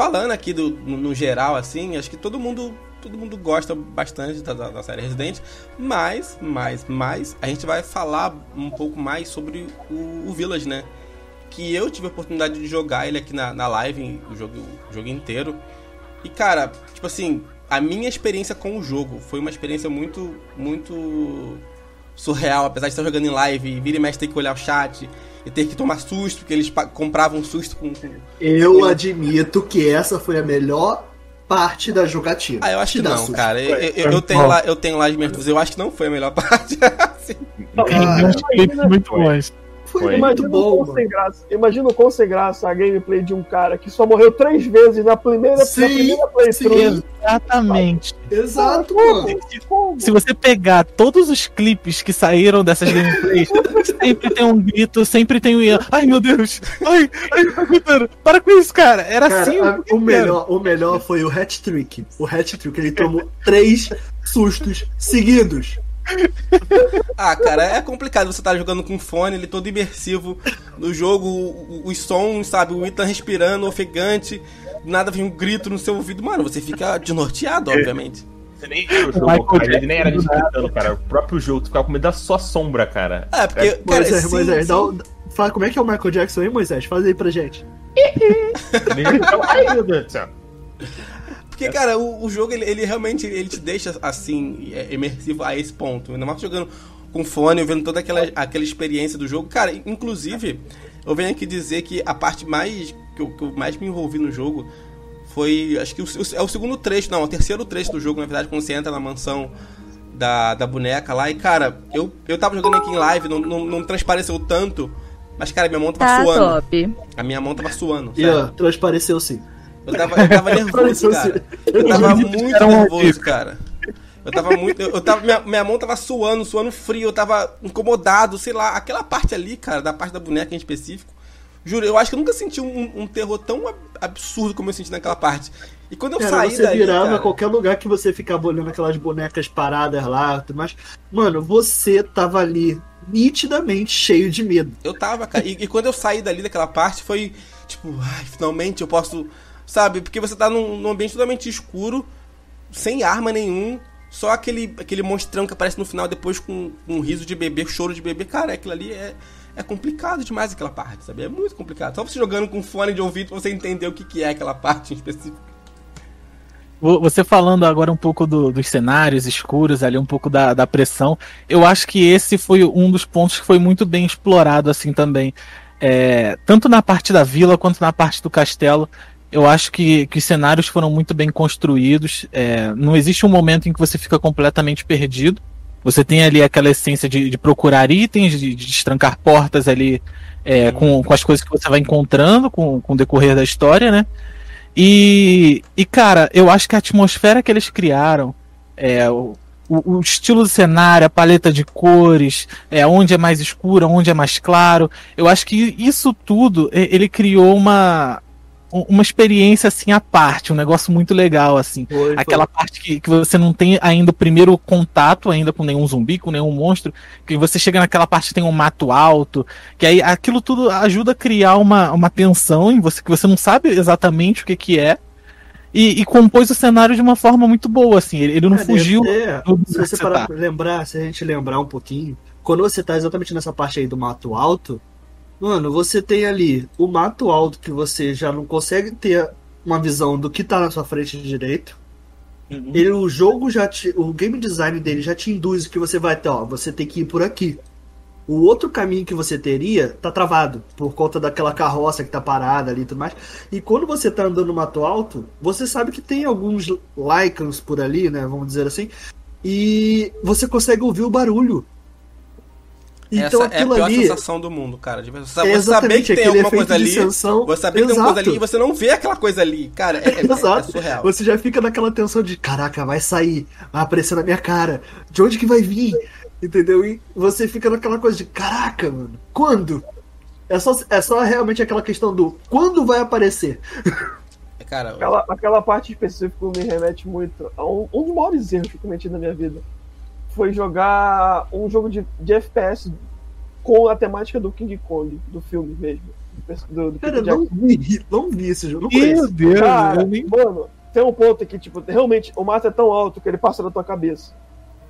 falando aqui do, no, geral, assim, acho que todo mundo todo mundo gosta bastante da, da, série Resident, mas, mas, mas, a gente vai falar um pouco mais sobre o, o, Village, né? Que eu tive a oportunidade de jogar ele aqui na, na live, o jogo, o jogo inteiro. E, cara, tipo assim, a minha experiência com o jogo foi uma experiência muito, muito surreal, apesar de estar jogando em live e vira e mexe ter que olhar o chat e ter que tomar susto, porque eles compravam susto com. com eu admito que essa foi a melhor parte da jogatina. Ah, eu acho que não, susto. cara. Eu, eu, eu, tenho lá, eu tenho lá as minhas eu acho que não foi a melhor parte. assim. Cara, muito bons. Foi, foi muito bom. Sem graça. Imagina o quão sem graça a gameplay de um cara que só morreu três vezes na primeira, sim, na primeira playthrough. Exatamente. Exato, mano. Se você pegar todos os clipes que saíram dessas gameplays, sempre tem um grito, sempre tem um. Ai meu Deus! Ai, ai, para com isso, cara! Era cara, assim. A, o, melhor, o melhor foi o hat trick. O hat trick, ele tomou três sustos seguidos. Ah, cara, é complicado você estar tá jogando com fone, ele todo imersivo no jogo, os sons, sabe, o Ethan respirando, ofegante, nada vem um grito no seu ouvido, mano, você fica desnorteado, obviamente. Você nem viu o jogo, cara, ele nem era gritando, cara, o próprio jogo, tu ficava com medo da sua sombra, cara. É, porque, é, cara, Moisés, sim, Moisés, sim. Dá, fala como é que é o Michael Jackson aí, Moisés? Faz aí pra gente. Ai, meu Deus do céu. Porque, cara, o, o jogo, ele, ele, realmente ele te deixa, assim, é, imersivo a esse ponto. Ainda mais jogando com fone, vendo toda aquela, aquela experiência do jogo. Cara, inclusive, eu venho aqui dizer que a parte mais que eu, que eu mais me envolvi no jogo foi, acho que o, é o segundo trecho, não, o terceiro trecho do jogo, na verdade, quando você entra na mansão da, da boneca lá. E, cara, eu, eu tava jogando aqui em live, não, não, não transpareceu tanto, mas, cara, minha mão tava tá suando. Top. A minha mão tava suando. Yeah, transpareceu sim. Eu tava, eu tava nervoso, cara. Eu tava muito nervoso, cara. Eu tava muito. Eu tava, minha, minha mão tava suando, suando frio, eu tava incomodado, sei lá. Aquela parte ali, cara, da parte da boneca em específico. Juro, eu acho que eu nunca senti um, um terror tão absurdo como eu senti naquela parte. E quando eu cara, saí você daí, virava cara... qualquer lugar que você ficava olhando aquelas bonecas paradas lá, mas mano, você tava ali nitidamente cheio de medo. Eu tava, cara. E, e quando eu saí dali daquela parte foi tipo, ai, finalmente eu posso sabe? Porque você tá num, num ambiente totalmente escuro, sem arma nenhum, só aquele, aquele monstrão que aparece no final depois com, com um riso de bebê, choro de bebê. Cara, aquilo ali é, é complicado demais aquela parte, sabe? É muito complicado. Só você jogando com fone de ouvido pra você entender o que, que é aquela parte em específico. Você falando agora um pouco do, dos cenários escuros, ali um pouco da, da pressão, eu acho que esse foi um dos pontos que foi muito bem explorado assim também. É, tanto na parte da vila quanto na parte do castelo. Eu acho que, que os cenários foram muito bem construídos. É, não existe um momento em que você fica completamente perdido. Você tem ali aquela essência de, de procurar itens, de, de destrancar portas ali é, com, com as coisas que você vai encontrando com, com o decorrer da história, né? E, e, cara, eu acho que a atmosfera que eles criaram, é, o, o, estilo do cenário, a paleta de cores, é, onde é mais escuro, onde é mais claro, eu acho que isso tudo ele criou uma, uma experiência assim à parte, um negócio muito legal assim. Foi, Aquela foi. parte que, que você não tem ainda o primeiro contato ainda com nenhum zumbi, com nenhum monstro, que você chega naquela parte que tem um mato alto, que aí aquilo tudo ajuda a criar uma, uma tensão em você que você não sabe exatamente o que que é. E, e compôs o cenário de uma forma muito boa, assim. Ele, ele não é, fugiu. se você parar pra lembrar, se a gente lembrar um pouquinho, quando você tá exatamente nessa parte aí do mato alto, Mano, você tem ali o mato alto que você já não consegue ter uma visão do que tá na sua frente direito. Uhum. Ele, o jogo já te, o game design dele já te induz que você vai ter, ó, você tem que ir por aqui. O outro caminho que você teria tá travado por conta daquela carroça que tá parada ali e tudo mais. E quando você tá andando no mato alto, você sabe que tem alguns lycans por ali, né, vamos dizer assim, e você consegue ouvir o barulho então, Essa é a pior ali... sensação do mundo, cara. Você, é saber que tem alguma coisa ali. Sensação... Você saber que tem alguma coisa ali e você não vê aquela coisa ali. Cara, é, é, é, surreal. Você já fica naquela tensão de caraca, vai sair, vai aparecer na minha cara. De onde que vai vir? Entendeu? E você fica naquela coisa de caraca, mano. Quando? É só, é só realmente aquela questão do quando vai aparecer. É, cara, aquela, aquela parte específica me remete muito a um, um dos maiores erros que eu cometi na minha vida foi jogar um jogo de, de FPS com a temática do King Kong, do filme mesmo. Do, do Cara, não vi, não vi esse jogo. Não Meu conheço. Deus, Cara, eu nem- mano, tem um ponto que, tipo, realmente o mato é tão alto que ele passa na tua cabeça.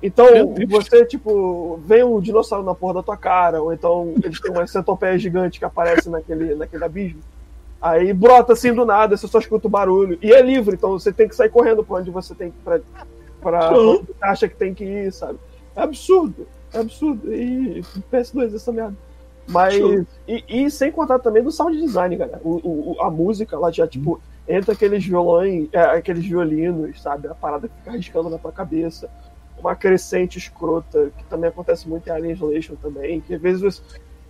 Então, você, tipo, vem um dinossauro na porra da tua cara, ou então eles têm uma centopeia gigante que aparece naquele, naquele abismo. Aí brota assim do nada, você só escuta o barulho. E é livre, então você tem que sair correndo pra onde você tem que. pra, pra Uhum. acha que tem que ir, sabe? É absurdo. É absurdo. E PS2 essa merda. Mas. E, e sem contar também do sound design, cara. O, o- o- a música lá já, tipo, entra aqueles violões, é, aqueles violinos, sabe? A parada que fica riscando na tua cabeça. Uma crescente escrota, que também acontece muito em Alien Isolation também, que às vezes você-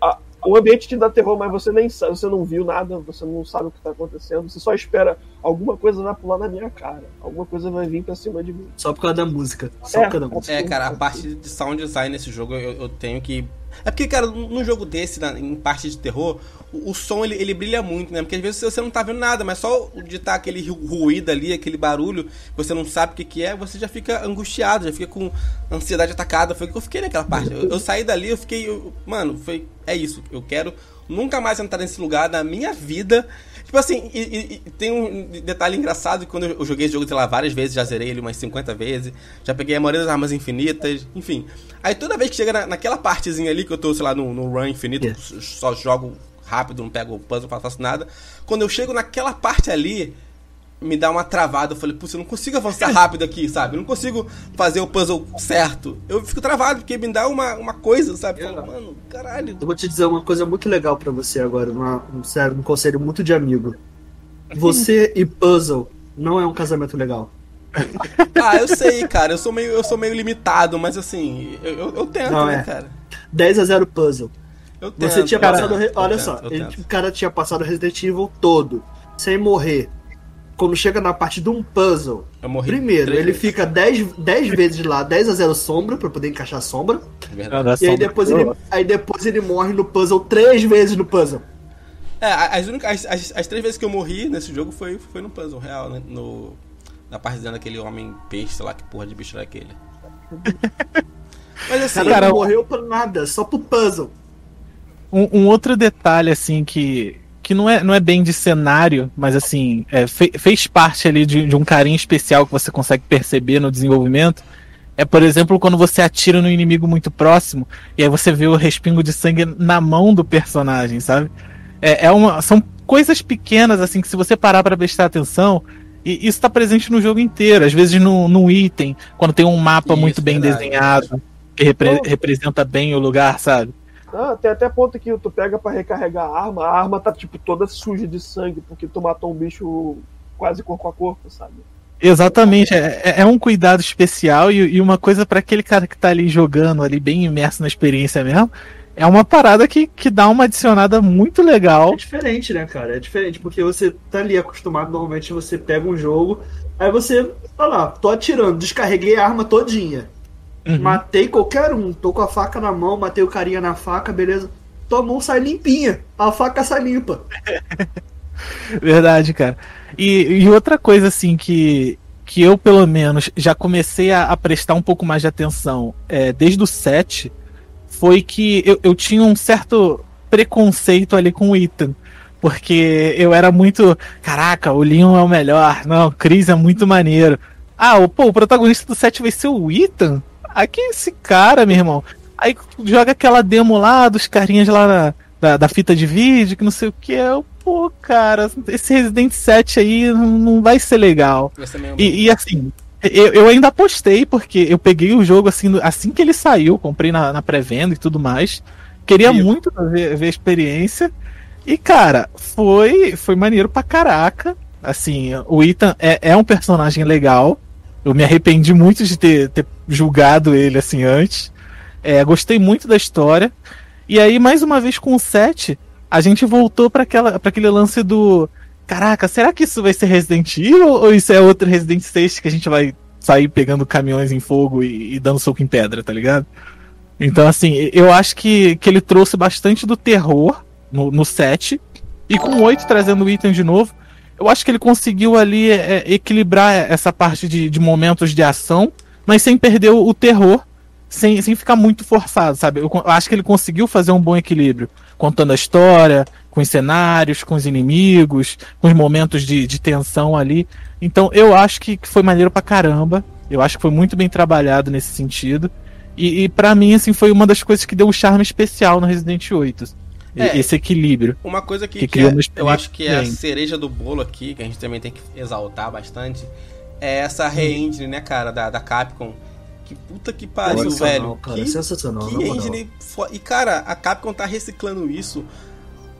a- o ambiente te dá terror, mas você nem sabe, você não viu nada, você não sabe o que tá acontecendo, você só espera alguma coisa vai pular na minha cara, alguma coisa vai vir pra cima de mim. Só por causa da música. Só É, por causa da música. É, cara, a parte de sound design nesse jogo eu, eu tenho que. É porque, cara, num jogo desse, na- em parte de terror, o, som ele, ele brilha muito, né? Porque às vezes você não tá vendo nada, mas só de estar aquele ru- ruído ali, aquele barulho, você não sabe o que, que é, você já fica angustiado, já fica com ansiedade atacada. Foi o que eu fiquei naquela parte. Eu, eu saí dali, eu fiquei. eu- mano, foi. É isso. Eu quero nunca mais entrar nesse lugar na minha vida. Tipo assim, e, e- e tem um detalhe engraçado que quando eu joguei esse jogo, sei lá, várias vezes, já zerei ele umas 50 vezes, já peguei a maioria das armas infinitas, enfim. Aí toda vez que chega na- naquela partezinha ali que eu tô, sei lá, no, no run infinito, Yeah. só jogo rápido, não pego o puzzle, não faço nada. Quando eu chego naquela parte ali, me dá uma travada. Eu falei, putz, eu não consigo avançar rápido aqui, sabe? Eu não consigo fazer o puzzle certo. Eu fico travado, porque me dá uma, uma coisa, sabe? Eu falo, mano, caralho. Eu vou te dizer uma coisa muito legal pra você agora, uma, um, sério, um conselho muito de amigo. Você e puzzle não é um casamento legal. Ah, eu sei, cara. Eu sou meio, eu sou meio limitado, mas assim, eu, eu, eu tento, Não, né, é. cara? 10 a 0 puzzle. Eu tento. Você tinha eu passado. re- Olha tento, só, ele- o cara tinha passado Resident Evil todo, sem morrer. Quando chega na parte de um puzzle, Eu morri. primeiro, ele vezes. fica 10, 10 vezes lá, 10 a 0 sombra, pra poder encaixar a sombra. Verdade. Dá E aí sombra. depois, ele, aí depois ele morre no puzzle três vezes no puzzle. É, as, únicas, as, as, as três vezes que eu morri nesse jogo foi, foi no puzzle real, né? No, na parte dentro daquele homem peixe, sei lá que porra de bicho era aquele. Mas assim, Cara, Cara, não morreu por nada, só pro puzzle. Um, um outro detalhe, assim, que, que não, é, não é bem de cenário, mas assim, é, fe- fez parte ali de, de um carinho especial que você consegue perceber no desenvolvimento. É, por exemplo, quando você atira no inimigo muito próximo, e aí você vê o respingo de sangue na mão do personagem, sabe? É, é uma, são coisas pequenas, assim, que se você parar pra prestar atenção, e isso tá presente no jogo inteiro. Às vezes no, num item, quando tem um mapa Isso, muito bem verdade, desenhado, que repre- representa bem o lugar, sabe? Ah, tem até ponto que tu pega pra recarregar a arma, a arma tá tipo toda suja de sangue, porque tu matou um bicho quase corpo a corpo, sabe? Exatamente, é, é- é um cuidado especial e, e uma coisa pra aquele cara que tá ali jogando, ali bem imerso na experiência mesmo, é uma parada que, que dá uma adicionada muito legal. É diferente, né, cara? É diferente, porque você tá ali acostumado, normalmente você pega um jogo, aí você, olha lá, tô atirando, descarreguei a arma todinha. Uhum. Matei qualquer um, tô com a faca na mão, matei o carinha na faca, beleza. Tua mão sai limpinha, a faca sai limpa. Verdade, cara. E, e outra coisa, assim, que, que eu, pelo menos, já comecei a, a prestar um pouco mais de atenção é, desde o 7, foi que eu, eu tinha um certo preconceito ali com o Ethan. Porque eu era muito. Caraca, o Leon é o melhor. Não, o Chris é muito maneiro. Ah, o, pô, o protagonista do 7 vai ser o Ethan? Ah, que é esse cara, meu irmão? Aí joga aquela demo lá dos carinhas lá na- da, da fita de vídeo, que não sei o que. Eu, pô, cara, esse Resident 7 aí não, vai ser legal. meio- E, e, assim, eu, eu ainda apostei, porque eu peguei o jogo assim, assim que ele saiu, comprei na, na pré-venda e tudo mais. Queria muito ver, ver a experiência. E, cara, foi, foi maneiro pra caraca. Assim, o Ethan é, é um personagem legal. Eu me arrependi muito de ter, ter julgado ele assim antes. É, gostei muito da história. E aí, mais uma vez com o 7, a gente voltou para aquele lance do. Caraca, será que isso vai ser Resident Evil ou isso é outro Resident 6 que a gente vai sair pegando caminhões em fogo e, e dando soco em pedra, tá ligado? Então, assim, eu acho que, que ele trouxe bastante do terror no, no 7. E com o 8 trazendo o item de novo, eu acho que ele conseguiu ali é, equilibrar essa parte de, de momentos de ação, mas sem perder o, terror. sem, sem ficar muito forçado, sabe? Eu, eu acho que ele conseguiu fazer um bom equilíbrio, contando a história, com os cenários, com os inimigos, com os momentos de, de tensão ali. Então eu acho que, que foi maneiro pra caramba. Eu acho que foi muito bem trabalhado nesse sentido. E, e para mim, assim, foi uma das coisas que deu um charme especial no Resident 8. É, esse equilíbrio. Uma coisa que, Que que é- eu acho que é a cereja do bolo aqui, que a gente também tem que exaltar bastante, é essa re-engine, né, cara, da, da Capcom. Que puta que pariu, velho. cara, que sensacional, que engine fo- E, cara, a Capcom tá reciclando isso.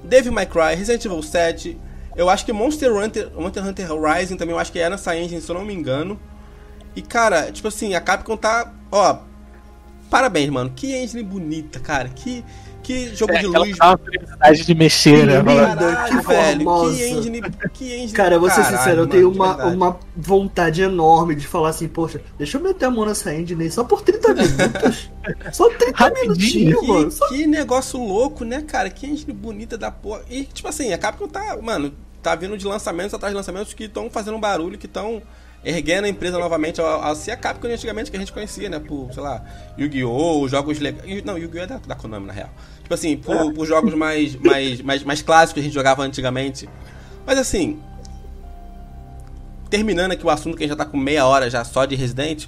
Devil May Cry, Resident Evil 7. Eu acho que Monster Hunter, Monster Hunter Rising também, eu acho que é nessa engine, se eu não me engano. E, cara, tipo assim, a Capcom tá. Ó. Parabéns, mano. Que engine bonita, cara. Que, que jogo de Aquela luz. curiosidade de mexer, né? Que velho. formosa. Que engine. Que engine Cara, eu vou ser sincero, eu tenho de uma, verdade. uma vontade enorme de falar assim, poxa, deixa eu meter a mão nessa engine aí só por 30 minutos. só 30 Rapidinho. minutinhos, mano. Só Que, que negócio louco, né, cara? Que engine bonita da porra. E, tipo assim, a Capcom tá, mano, tá vindo de lançamentos atrás de lançamentos que estão fazendo um barulho, que estão erguendo a empresa novamente ao, ao ser a Capcom antigamente que a gente conhecia, né? Por, sei lá, Yu-Gi-Oh!, jogos legais. Não, Yu-Gi-Oh! é da, da Konami, na real. Tipo assim, por, por jogos mais, mais, mais, mais clássicos que a gente jogava antigamente. Mas assim. Terminando aqui o assunto, que a gente já tá com meia hora já só de Resident.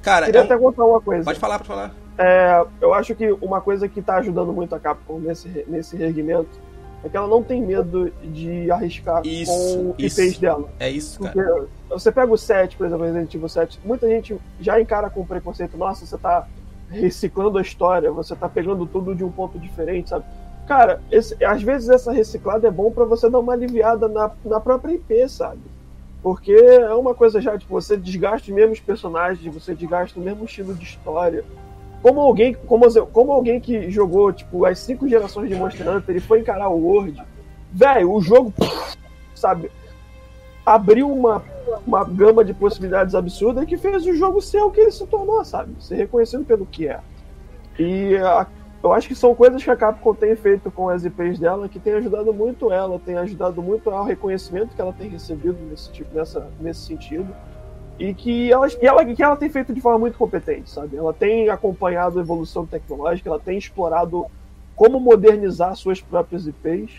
Cara, Queria é um- até contar uma coisa. pode falar, pode falar. É, eu acho que uma coisa que tá ajudando muito a Capcom nesse, nesse reerguimento é que ela não tem medo de arriscar Isso, com o isso. IPs dela. É isso, cara. Porque você pega o 7, por exemplo, Resident Evil 7, muita gente já encara com preconceito, nossa, você tá reciclando a história, você tá pegando tudo de um ponto diferente, sabe? Cara, esse- às vezes essa reciclada é bom pra você dar uma aliviada na, na própria IP, sabe? Porque é uma coisa já, tipo, você desgasta os mesmos personagens, você desgasta o mesmo estilo de história. Como alguém, como, como alguém que jogou, tipo, as cinco gerações de Monster Hunter e foi encarar o World, velho, o jogo, sabe, abriu uma, uma gama de possibilidades absurdas que fez o jogo ser o que ele se tornou, sabe? Ser reconhecido pelo que é. E a- eu acho que são coisas que a Capcom tem feito com as IPs dela que tem ajudado muito ela, tem ajudado muito ao reconhecimento que ela tem recebido nesse tipo, nessa, nesse sentido. E que ela, que, ela, que ela tem feito de forma muito competente, sabe? Ela tem acompanhado a evolução tecnológica, ela tem explorado como modernizar suas próprias IPs.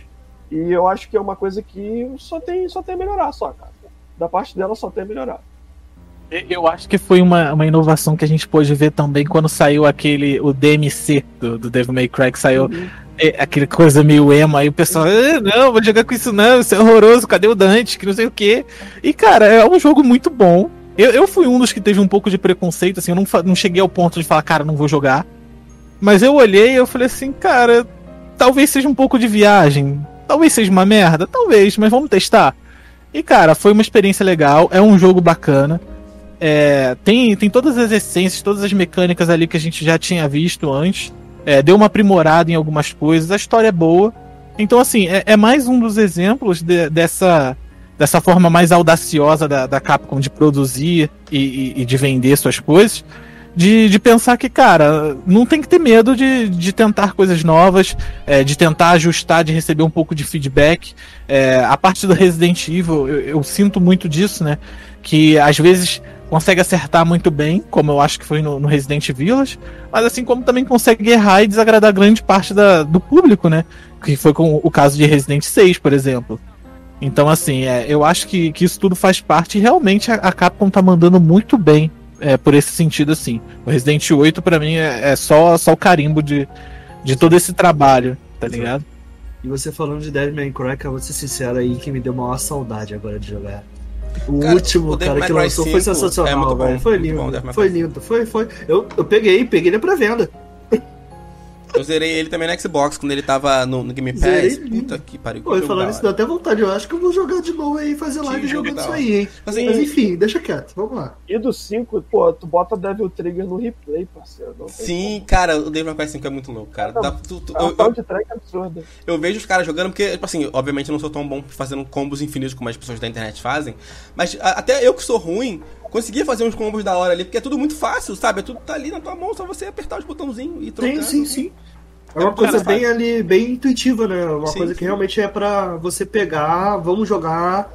E eu acho que é uma coisa que só tem, só tem a melhorar, só, cara. Da parte dela só tem a melhorar. Eu acho que foi uma, uma inovação que a gente pôde ver também quando saiu aquele, o DMC do, do Devil May Cry, que saiu é, aquele coisa meio emo, aí o pessoal, "Ah, não, vou jogar com isso não, isso é horroroso, cadê o Dante, que não sei o quê. E cara, é um jogo muito bom. Eu, eu fui um dos que teve um pouco de preconceito, assim, eu não, não cheguei ao ponto de falar, cara, não vou jogar. Mas eu olhei e eu falei assim, cara, talvez seja um pouco de viagem, talvez seja uma merda, talvez, mas vamos testar. E cara, foi uma experiência legal, é um jogo bacana. É, tem, tem todas as essências, todas as mecânicas ali que a gente já tinha visto antes. É, deu uma aprimorada em algumas coisas, a história é boa. Então, assim, é, é mais um dos exemplos de- dessa, dessa forma mais audaciosa da, da Capcom de produzir e, e- e de vender suas coisas. De, de pensar que, cara, não tem que ter medo de, de tentar coisas novas, é, de tentar ajustar, de receber um pouco de feedback. É, a parte do Resident Evil, eu, eu sinto muito disso, né? Que às vezes consegue acertar muito bem, como eu acho que foi no, no Resident Village, mas assim como também consegue errar e desagradar grande parte da, do público, né? Que foi com o caso de Resident 6, por exemplo. Então, assim, é, eu acho que, que isso tudo faz parte e realmente a, a Capcom tá mandando muito bem é, por esse sentido, assim. O Resident 8, pra mim, é, é só, só o carimbo de, de todo esse trabalho, tá ligado? E você falando de Devil May Cry, cara, vou ser sincero aí que me deu uma saudade agora de jogar. O Cara, último o cara que lançou foi 5 é sensacional, muito bom. Foi bom, lindo. May foi lindo. Foi, foi. Eu, eu peguei, peguei ele pra venda. Eu zerei ele também no Xbox, quando ele tava no, no Game Pass. Zerei Puta que pariu. Pô, falando isso dá até vontade. Eu acho que eu vou jogar de novo aí fazer Que live jogando isso aí, hein? Assim, Mas enfim, deixa quieto. Vamos lá. E do 5, pô, tu bota Devil Trigger no replay, parceiro. Não Sim, cara, o Devil May Cry 5 é muito louco, cara. Dá- tu- tu- como. É eu, eu, absurda. eu vejo os caras jogando, porque, tipo assim, obviamente eu não sou tão bom fazendo combos infinitos como as pessoas da internet fazem, mas a- até eu que sou ruim, conseguia fazer uns combos da hora ali, porque é tudo muito fácil, sabe? É tudo tá ali na tua mão, só você apertar os botãozinhos e trocar. Sim, sim, sim. É uma coisa bem ali, bem intuitiva, né? Uma Sim, coisa que sim. realmente é pra você pegar, vamos jogar.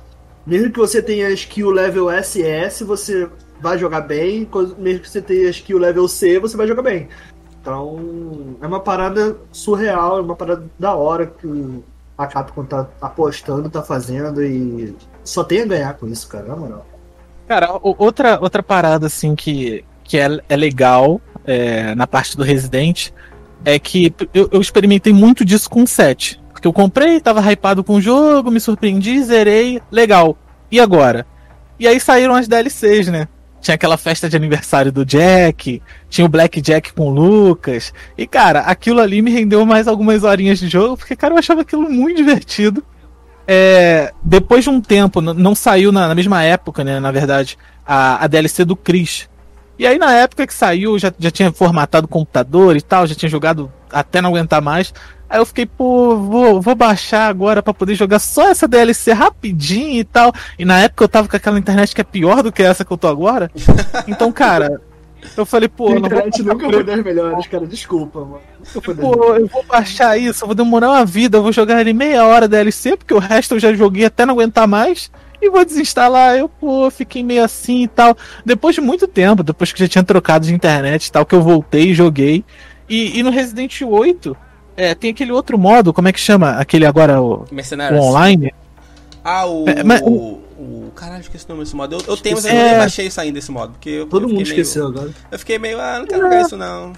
Mesmo que você tenha skill level SS, você vai jogar bem, mesmo que você tenha skill level C, você vai jogar bem. Então, é uma parada surreal, é uma parada da hora que a Capcom tá apostando, tá fazendo e só tem a ganhar com isso, cara, na moral. Cara, outra, outra parada, assim, que, que é, é legal é, na parte do Resident é que eu, eu, experimentei muito disso com o 7. Porque eu comprei, tava hypado com o jogo, me surpreendi, zerei, legal. E agora? E aí saíram as DLCs, né? Tinha aquela festa de aniversário do Jack, tinha o Black Jack com o Lucas. E, cara, aquilo ali me rendeu mais algumas horinhas de jogo, porque, cara, eu achava aquilo muito divertido. É, depois de um tempo, não saiu na, na, mesma época, né? Na verdade, a, a DLC do Chris. E aí, na época que saiu, já, já tinha formatado o computador e tal, já tinha jogado até não aguentar mais. Aí eu fiquei, pô, vou, vou baixar agora para poder jogar só essa DLC rapidinho e tal. E na época eu tava com aquela internet que é pior do que essa que eu tô agora. Então, cara, eu falei, pô, a internet não vou nunca foi das melhores, cara, desculpa, mano. Pô, eu vou baixar isso, eu vou demorar uma vida, eu vou jogar ali meia hora DLC, porque o resto eu já joguei até não aguentar mais. E vou desinstalar. Eu, pô, fiquei meio assim e tal. Depois de muito tempo, depois que já tinha trocado de internet e tal, que eu voltei e joguei. E, e no Resident 8, é, tem aquele outro modo, como é que chama? Aquele agora, o, o online? Ah, o, é, mas, o, o. Caralho, esqueci o nome desse modo. Eu, eu tenho, mas eu é... não baixei isso ainda, esse modo. Porque Todo mundo esqueceu agora. Eu fiquei meio, ah, não quero jogar isso não.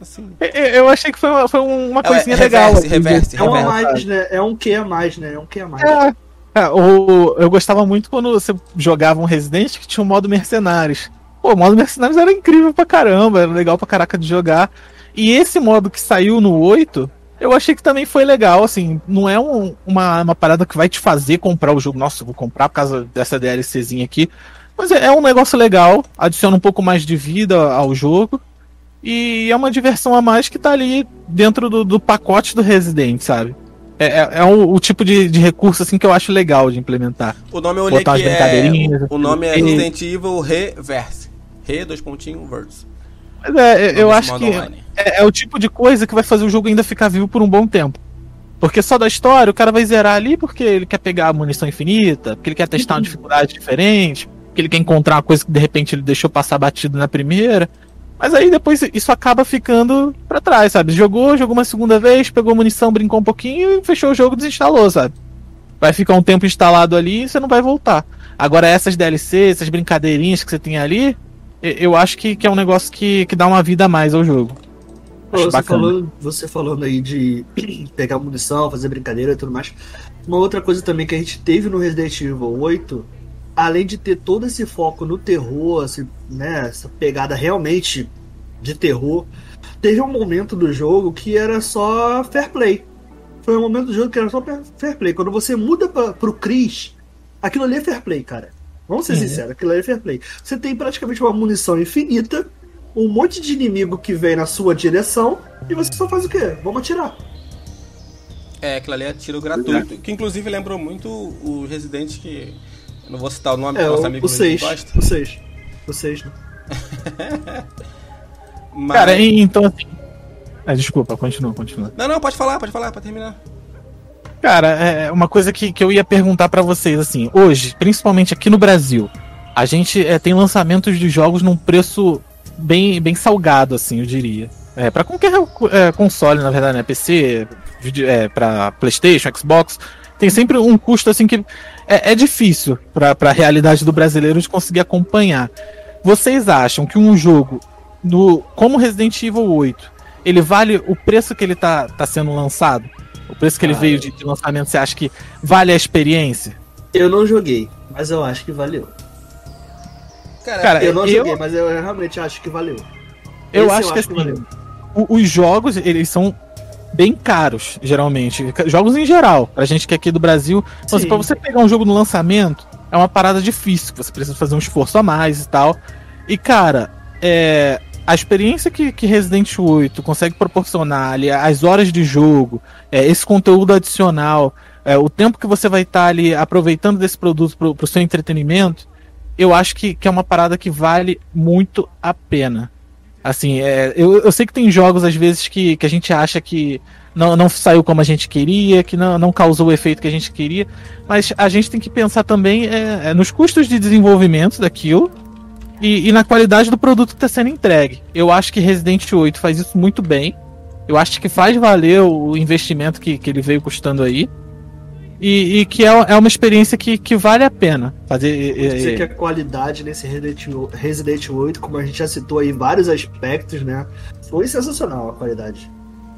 Assim. Eu, eu achei que foi uma, foi uma é, coisinha é, legal. Reverse, reverse, é, um mais, né? é um que a mais, né? É um que a mais. É, é, o, eu gostava muito quando você jogava um Resident que tinha um modo mercenários. Pô, o modo mercenários era incrível pra caramba, era legal pra caraca de jogar. E esse modo que saiu no 8, eu achei que também foi legal, assim, não é um, uma, uma parada que vai te fazer comprar o jogo. Nossa, eu vou comprar por causa dessa DLCzinha aqui. Mas é, é um negócio legal, adiciona um pouco mais de vida ao jogo. E é uma diversão a mais que tá ali dentro do, do pacote do Resident, sabe? É, é, é um, o tipo de, de, recurso assim que eu acho legal de implementar. O nome eu olhei que é. O nome é Resident Evil Reverse. Re, dois pontinhos, verse. Mas é, eu acho que é, é, o tipo de coisa que vai fazer o jogo ainda ficar vivo por um bom tempo. Porque só da história o cara vai zerar ali porque ele quer pegar a munição infinita, porque ele quer testar uma uhum. dificuldade diferente, porque ele quer encontrar uma coisa que de repente ele deixou passar batido na primeira. Mas aí depois isso acaba ficando para trás, sabe? Jogou, jogou uma segunda vez, pegou munição, brincou um pouquinho e fechou o jogo, desinstalou, sabe? Vai ficar um tempo instalado ali e você não vai voltar. Agora essas DLCs, essas brincadeirinhas que você tem ali, eu acho que, que é um negócio que, que dá uma vida a mais ao jogo. Você falando, você falando aí de pegar munição, fazer brincadeira e tudo mais. Uma outra coisa também que a gente teve no Resident Evil 8, além de ter todo esse foco no terror, assim, né, essa pegada realmente de terror, teve um momento do jogo que era só fair play. Foi um momento do jogo que era só fair play. Quando você muda pra, pro Chris, aquilo ali é fair play, cara. Vamos ser uhum. sinceros, aquilo ali é fair play. Você tem praticamente uma munição infinita um monte de inimigo que vem na sua direção e você só faz o quê? Vamos atirar. É, aquilo ali é tiro gratuito. Que inclusive lembrou muito o Resident que. não vou citar o nome é, do nosso amigo o 6. O 6. O 6, né? Mas... Cara, então assim. Ah, desculpa, continua, continua. Não, não, pode falar, pode falar, pode terminar. Cara, é uma coisa que, que eu ia perguntar para vocês, assim, hoje, principalmente aqui no Brasil, a gente é, tem lançamentos de jogos num preço bem, bem salgado, assim, eu diria. É, para qualquer é, console, na verdade, né? PC, é, para PlayStation, Xbox, tem sempre um custo assim que é, é difícil para a realidade do brasileiro de conseguir acompanhar. Vocês acham que um jogo no, como Resident Evil 8, ele vale o preço que ele tá, tá sendo lançado? O preço que ele veio de, de lançamento, você acha que vale a experiência? Eu não joguei, mas eu acho que valeu. Cara, Cara eu não joguei, eu... mas eu realmente acho que valeu. Eu acho, eu que, acho que assim, os jogos, eles são bem caros, geralmente. Jogos em geral. Pra gente que é aqui do Brasil. Então, assim, pra você pegar um jogo no lançamento, é uma parada difícil. Você precisa fazer um esforço a mais e tal. E, cara, é, a experiência que, que, Resident 8 consegue proporcionar ali, as horas de jogo, é, esse conteúdo adicional, é, o tempo que você vai estar tá ali aproveitando desse produto pro, pro seu entretenimento, eu acho que, que é uma parada que vale muito a pena. Assim, é, eu, eu sei que tem jogos, às vezes, que, que a gente acha que não, não saiu como a gente queria, que não, não causou o efeito que a gente queria, mas a gente tem que pensar também é, é nos custos de desenvolvimento daquilo e, e, na qualidade do produto que está sendo entregue. Eu acho que Resident 8 faz isso muito bem. Eu acho que faz valer o investimento que, que ele veio custando aí. E, e que é, é uma experiência que, que vale a pena fazer. Eu dizer que a qualidade nesse Resident, Resident 8, como a gente já citou aí, vários aspectos, né? Foi sensacional a qualidade.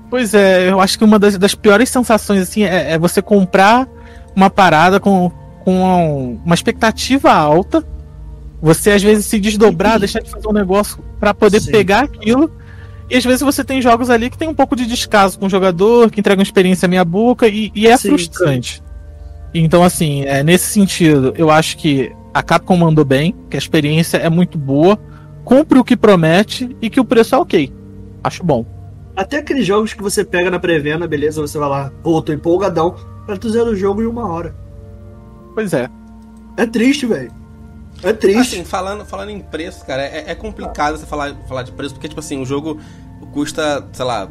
Pois é, eu acho que uma das, das piores sensações assim é, é, você comprar uma parada com, com uma expectativa alta, você às vezes se desdobrar, deixar de fazer um negócio para poder Sim. pegar aquilo. E às vezes você tem jogos ali que tem um pouco de descaso com o jogador, que entregam experiência meia boca, e, e é sim, frustrante. Então, assim, é, nesse sentido, eu acho que a Capcom mandou bem, que a experiência é muito boa, cumpre o que promete e que o preço é ok. Acho bom. Até aqueles jogos que você pega na pré-venda, beleza, você vai lá, pô, tô empolgadão, pra tu zerar o jogo em uma hora. Pois é. É triste, velho. É triste. Assim, falando, falando em preço, cara, é, é complicado você falar, falar de preço, porque, tipo assim, o jogo custa, sei lá,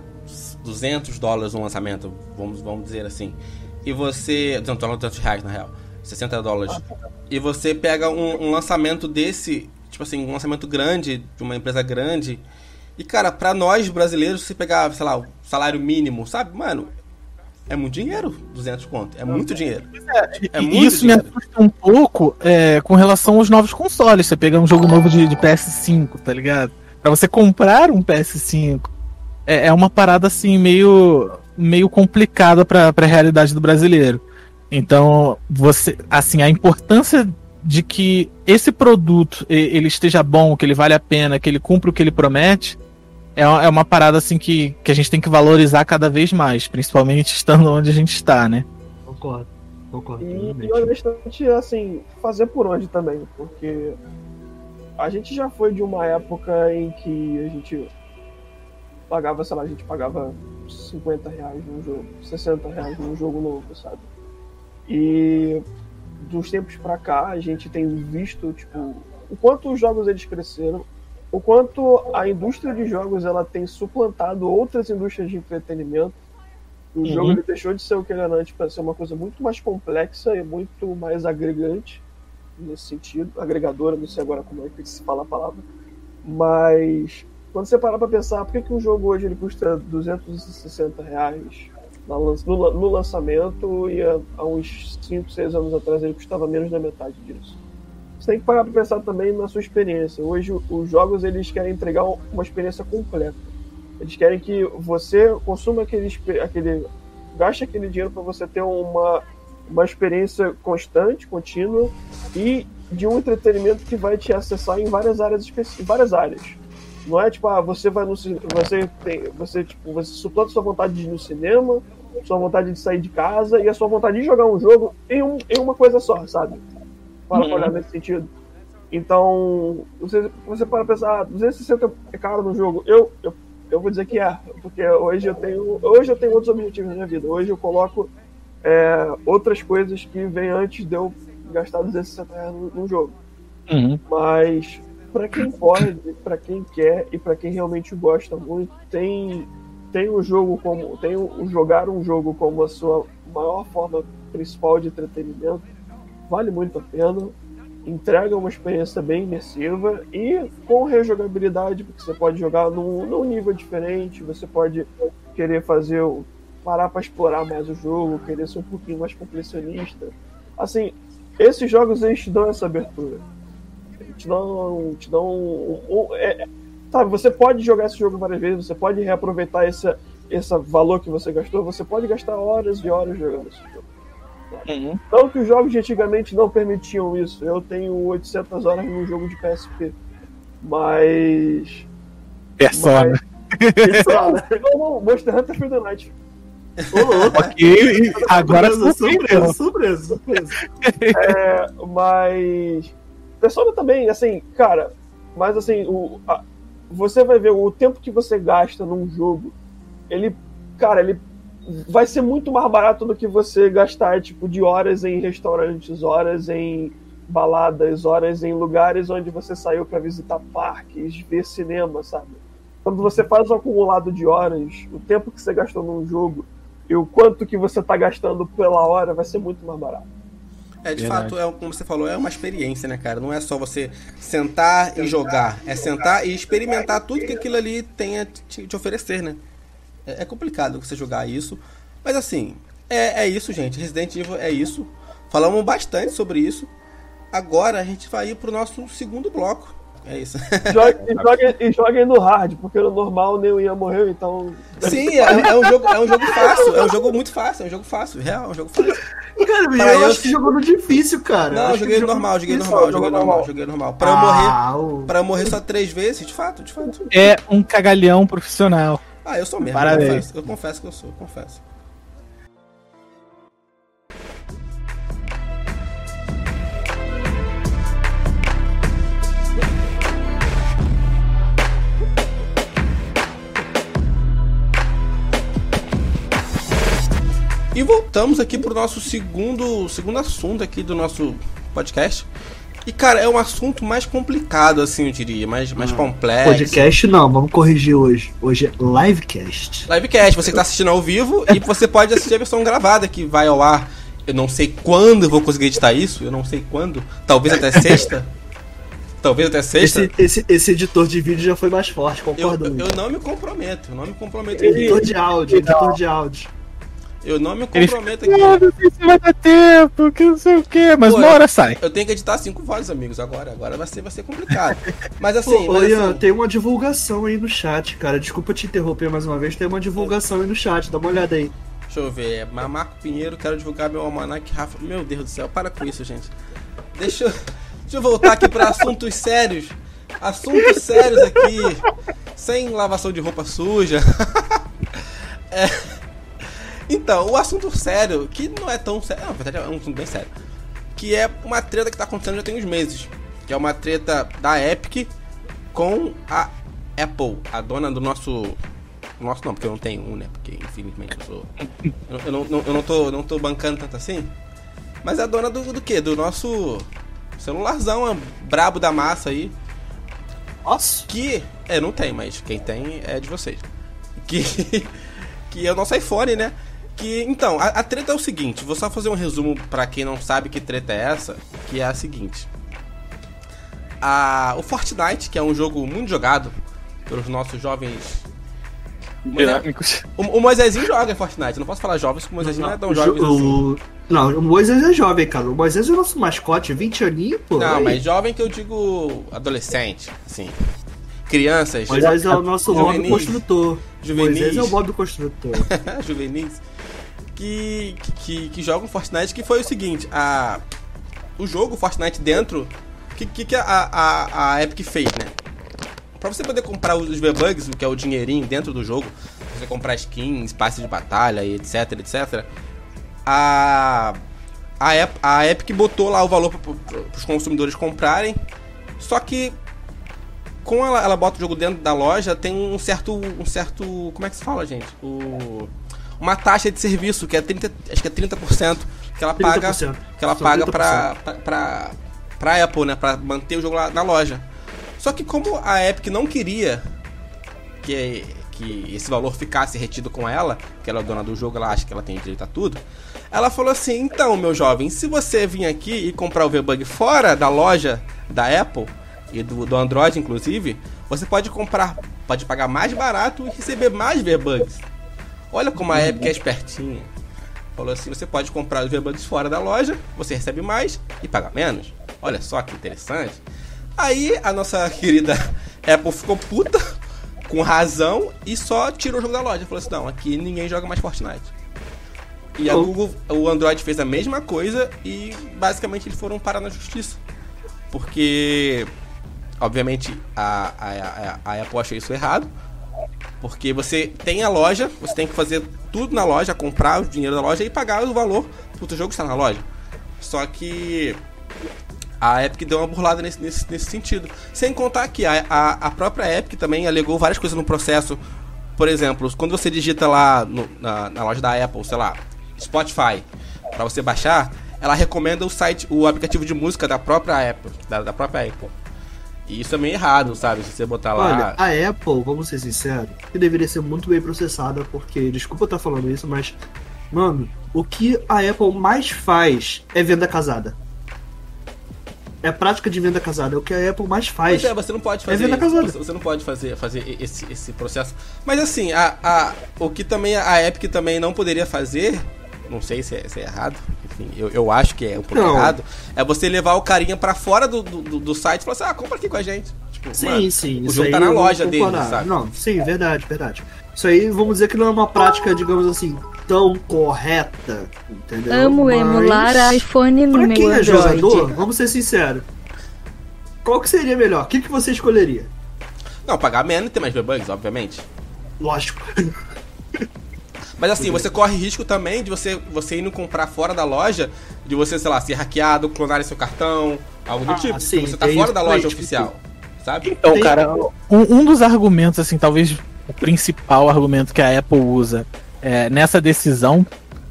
200 dólares no lançamento, vamos, vamos dizer assim e você. 200 dólares, 200 reais na real. 60 dólares. E você pega um, um, lançamento desse, tipo assim, um lançamento grande, de uma empresa grande. E, cara, pra nós brasileiros, se pegar, sei lá, o salário mínimo, sabe? Mano, é muito dinheiro, 200 conto. É muito dinheiro. É, é muito isso dinheiro. me assusta um pouco é, com relação aos novos consoles. Você pegar um jogo novo de, de PS5, tá ligado? Pra você comprar um PS5, é, é uma parada assim, meio meio complicada para a realidade do brasileiro. Então, você, assim, a importância de que esse produto ele esteja bom, que ele vale a pena, que ele cumpra o que ele promete, é, é uma parada assim que, que a gente tem que valorizar cada vez mais, principalmente estando onde a gente está, né? Concordo, concordo. E, e honestamente, assim, fazer por onde também, porque a gente já foi de uma época em que a gente pagava, sei lá, a gente pagava 50 reais num jogo, 60 reais num jogo novo, sabe? E dos tempos para cá a gente tem visto, tipo, o quanto os jogos eles cresceram, o quanto a indústria de jogos ela tem suplantado outras indústrias de entretenimento. O uhum. jogo ele deixou de ser o que ele era antes para ser uma coisa muito mais complexa e muito mais agregante nesse sentido, agregadora, não sei agora como é que se fala a palavra, mas quando você parar pra pensar, por que, que um jogo hoje ele custa 260 reais no, lançamento e há, há uns 5, 6 anos atrás ele custava menos da metade disso? Você tem que parar pra pensar também na sua experiência. Hoje os jogos eles querem entregar uma experiência completa. Eles querem que você consuma aquele, aquele gaste aquele dinheiro para você ter uma, uma experiência constante, contínua e de um entretenimento que vai te acessar em várias áreas em várias áreas. Não é tipo, ah, você vai no você tem, você tipo, você suplanta sua vontade de ir no cinema, sua vontade de sair de casa e a sua vontade de jogar um jogo em, um, em uma coisa só, sabe? Para uhum. olhar nesse sentido. Então, você, você para pensar, ah, 260 é caro no jogo. Eu, eu, eu vou dizer que é, porque hoje eu tenho, hoje eu tenho outros objetivos na minha vida. Hoje eu coloco é, outras coisas que vêm antes de eu gastar 260 reais no, no jogo. Uhum. Mas para quem pode, para quem quer e para quem realmente gosta muito, tem tem o jogo como tem o, jogar um jogo como a sua maior forma principal de entretenimento vale muito a pena entrega uma experiência bem imersiva e com rejogabilidade porque você pode jogar num, num nível diferente você pode querer fazer parar para explorar mais o jogo querer ser um pouquinho mais completionista assim esses jogos eles te dão essa abertura te dão. Te dão um, um, é, sabe, você pode jogar esse jogo várias vezes, você pode reaproveitar esse, esse valor que você gastou, você pode gastar horas e horas jogando esse jogo. Uhum. Não que os jogos de antigamente não permitiam isso. Eu tenho 800 horas num jogo de PSP. Mas. Persona. Mas... Persona. não, não, Monster Hunter Free the Night. Oh, ok, agora surpresa, surpresa, surpresa. É, mas Persona também, assim, cara, mas assim, o, a, você vai ver o tempo que você gasta num jogo, ele, cara, ele vai ser muito mais barato do que você gastar, tipo, de horas em restaurantes, horas em baladas, horas em lugares onde você saiu para visitar parques, ver cinema, sabe? Quando você faz um acumulado de horas, o tempo que você gastou num jogo e o quanto que você tá gastando pela hora vai ser muito mais barato. É, de Verdade. fato, é, como você falou, é uma experiência, né, cara? Não é só você sentar e jogar. É sentar e experimentar tudo que aquilo ali tem a te, te oferecer, né? É, é complicado você jogar isso. Mas assim, é, é isso, gente. Resident Evil é isso. Falamos bastante sobre isso. Agora a gente vai ir pro nosso segundo bloco. É isso. Jogue- E joguem, e joguem no hard, porque no normal nem o Ian morreu, então. Sim, é, é um jogo, é um jogo fácil. É um jogo muito fácil. É um jogo fácil. Real, é um jogo fácil. Cara, Pra eu, eu- acho que jogou no difícil, cara. Não, eu joguei normal, joguei normal, joguei normal, normal. joguei normal. Pra eu morrer. Ah, o- Pra eu morrer só três vezes, de fato, de fato. É um cagalhão profissional. Ah, eu sou mesmo. Parabéns. Eu confesso, eu confesso que eu sou, eu confesso. E voltamos aqui pro nosso segundo, segundo assunto aqui do nosso podcast. E, cara, é um assunto mais complicado, assim, eu diria, mais, mais complexo. Podcast não, vamos corrigir hoje. Hoje é livecast. Livecast, você que tá assistindo ao vivo e você pode assistir a versão gravada que vai ao ar. Eu não sei quando eu vou conseguir editar isso, eu não sei quando. Talvez até sexta. Talvez até sexta. Esse, esse, esse editor de vídeo já foi mais forte, Eu, concordo. eu, Luiz? eu não me comprometo, eu não me comprometo. Editor de áudio, editor de áudio. Eu não me comprometo Ah, aqui. não sei se vai dar tempo, que não sei o quê. Mas Pô, uma hora sai. Eu tenho que editar cinco vozes, amigos, agora. Agora vai ser, vai ser complicado. Mas assim, Pô, ô, mas, Ian, assim, tem uma divulgação aí no chat, cara. Desculpa te interromper mais uma vez, tem uma divulgação aí no chat, dá uma olhada aí. Deixa eu ver. Ma- Marco Pinheiro, quero divulgar meu almanac Rafa. Meu Deus do céu, para com isso, gente. Deixa eu, deixa eu voltar aqui para assuntos sérios. Assuntos sérios aqui. Sem lavação de roupa suja. É. Então, o assunto sério, que não é tão sério. Na verdade é um assunto bem sério. Que é uma treta que tá acontecendo já tem uns meses. Que é uma treta da Epic com a Apple, a dona do nosso. Nosso não, porque eu não tenho um, né? Porque infelizmente eu sou. Eu, eu não, não- eu não, tô, não tô bancando tanto assim. Mas é a dona do, do quê? Do nosso celularzão é brabo da massa aí. Nossa! Que. É, não tem, mas quem tem é de vocês. Que. Que é o nosso iPhone, né? Que. Então, a, a treta é o seguinte, vou só fazer um resumo pra quem não sabe que treta é essa, que é a seguinte. A, o Fortnite, que é um jogo muito jogado pelos nossos jovens. Dinâmicos. O, o Moisésinho joga Fortnite, não posso falar jovens, porque o Moisésinho não é tão jovem jo- assim. Não, o Moisés é jovem, cara. O Moisés é o nosso mascote, 20 aninhos, pô. Não, aí. mas jovem que eu digo adolescente, assim. Crianças, Moisés é o nosso Bob construtor. Juvenis. Moisés é o Bob construtor. juvenis, que, que, que jogam Fortnite, que foi o seguinte, a, o jogo Fortnite dentro, o que, que, que a, a, a Epic fez, né? Pra você poder comprar os V-Bugs, que é o dinheirinho dentro do jogo, você comprar skins, passes de batalha e etc, etc, a, a, a Epic botou lá o valor para os consumidores comprarem, só que com ela, ela bota o jogo dentro da loja, tem um certo. um certo. Como é que se fala, gente? O, uma taxa de serviço, que é 30. Acho que é 30% que ela paga. 30%. Que ela São paga 30%. pra, pra, pra, pra Apple, né? Pra manter o jogo lá na loja. Só que como a Epic não queria que, que esse valor ficasse retido com ela, que ela é dona do jogo, ela acha que ela tem direito a tudo. Ela falou assim: então, meu jovem, se você vir aqui e comprar o V-Bug fora da loja da Apple e do, do Android, inclusive, você pode comprar, pode pagar mais barato e receber mais V-Bugs. Olha como a Epic é espertinha. Falou assim: você pode comprar os V-Bugs fora da loja, você recebe mais e paga menos. Olha só que interessante. Aí a nossa querida Apple ficou puta, com razão, e só tirou o jogo da loja. Falou assim: não, aqui ninguém joga mais Fortnite. E a Oh. Google, o Android fez a mesma coisa e basicamente eles foram parar na justiça. Porque, obviamente, a, a, a, a Apple achou isso errado. Porque você tem a loja, você tem que fazer tudo na loja, comprar o dinheiro da loja e pagar o valor do teu jogo estar na loja. Só que a Epic deu uma burlada nesse, nesse, nesse sentido. Sem contar que a, a, a própria Epic também alegou várias coisas no processo. Por exemplo, quando você digita lá no- na, na loja da Apple, sei lá, Spotify, para você baixar, ela recomenda o site, o aplicativo de música da própria Apple, da, da própria Apple. E isso é meio errado, sabe? Se você botar lá. Olha, a Apple, vamos ser sinceros, que deveria ser muito bem processada, porque, desculpa eu estar falando isso, mas, mano, o que a Apple mais faz é venda casada. É a prática de venda casada, é o que a Apple mais faz. Pois é, você não pode É fazer. venda casada. você, você não pode fazer, fazer esse, esse processo. Mas assim, a, a, o que também a Epic também não poderia fazer, não sei se é, se é errado, enfim, eu, eu acho que é um pouco Não. errado, é você levar o carinha pra fora do, do, do- site e falar assim, ah, compra aqui com a gente. Tipo, Sim, mano, sim. O isso jogo aí tá na loja dele, sabe? Não, sim, verdade, verdade. Isso aí, vamos dizer que não é uma prática, digamos assim, tão correta, entendeu? Amo Mas, emular iPhone no Pra meu quem é Android. jogador, vamos ser sinceros. Qual que seria melhor? O que, que você escolheria? Não, pagar menos e ter mais bugs, obviamente. Lógico. Mas assim, você corre risco também de você, você indo comprar fora da loja, de você, sei lá, ser hackeado, clonarem seu cartão, algo do Ah, tipo. sim, porque você tá fora da loja tipo, oficial. Sabe? Então, Tem- cara, um, um dos argumentos, assim, talvez o principal argumento que a Apple usa é, nessa decisão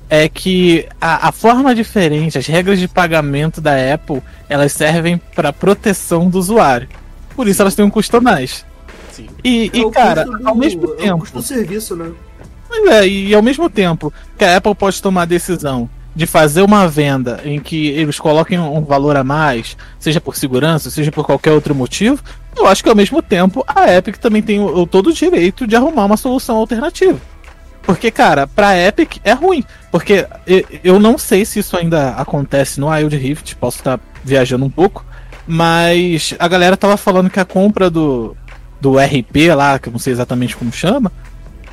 é que a, a forma diferente, as regras de pagamento da Apple, elas servem para proteção do usuário. Por isso elas têm um custo a mais. Sim. E, É e cara, custo do- ao mesmo É o tempo, custo do serviço, né? Pois é, e ao mesmo tempo que a Apple pode tomar a decisão de fazer uma venda em que eles coloquem um valor a mais, seja por segurança, seja por qualquer outro motivo, eu acho que ao mesmo tempo a Epic também tem o, o todo o direito de arrumar uma solução alternativa. Porque, cara, pra Epic é ruim. Porque eu não sei se isso ainda acontece no Wild Rift, posso estar viajando um pouco, mas a galera tava falando que a compra do, do RP lá, que eu não sei exatamente como chama,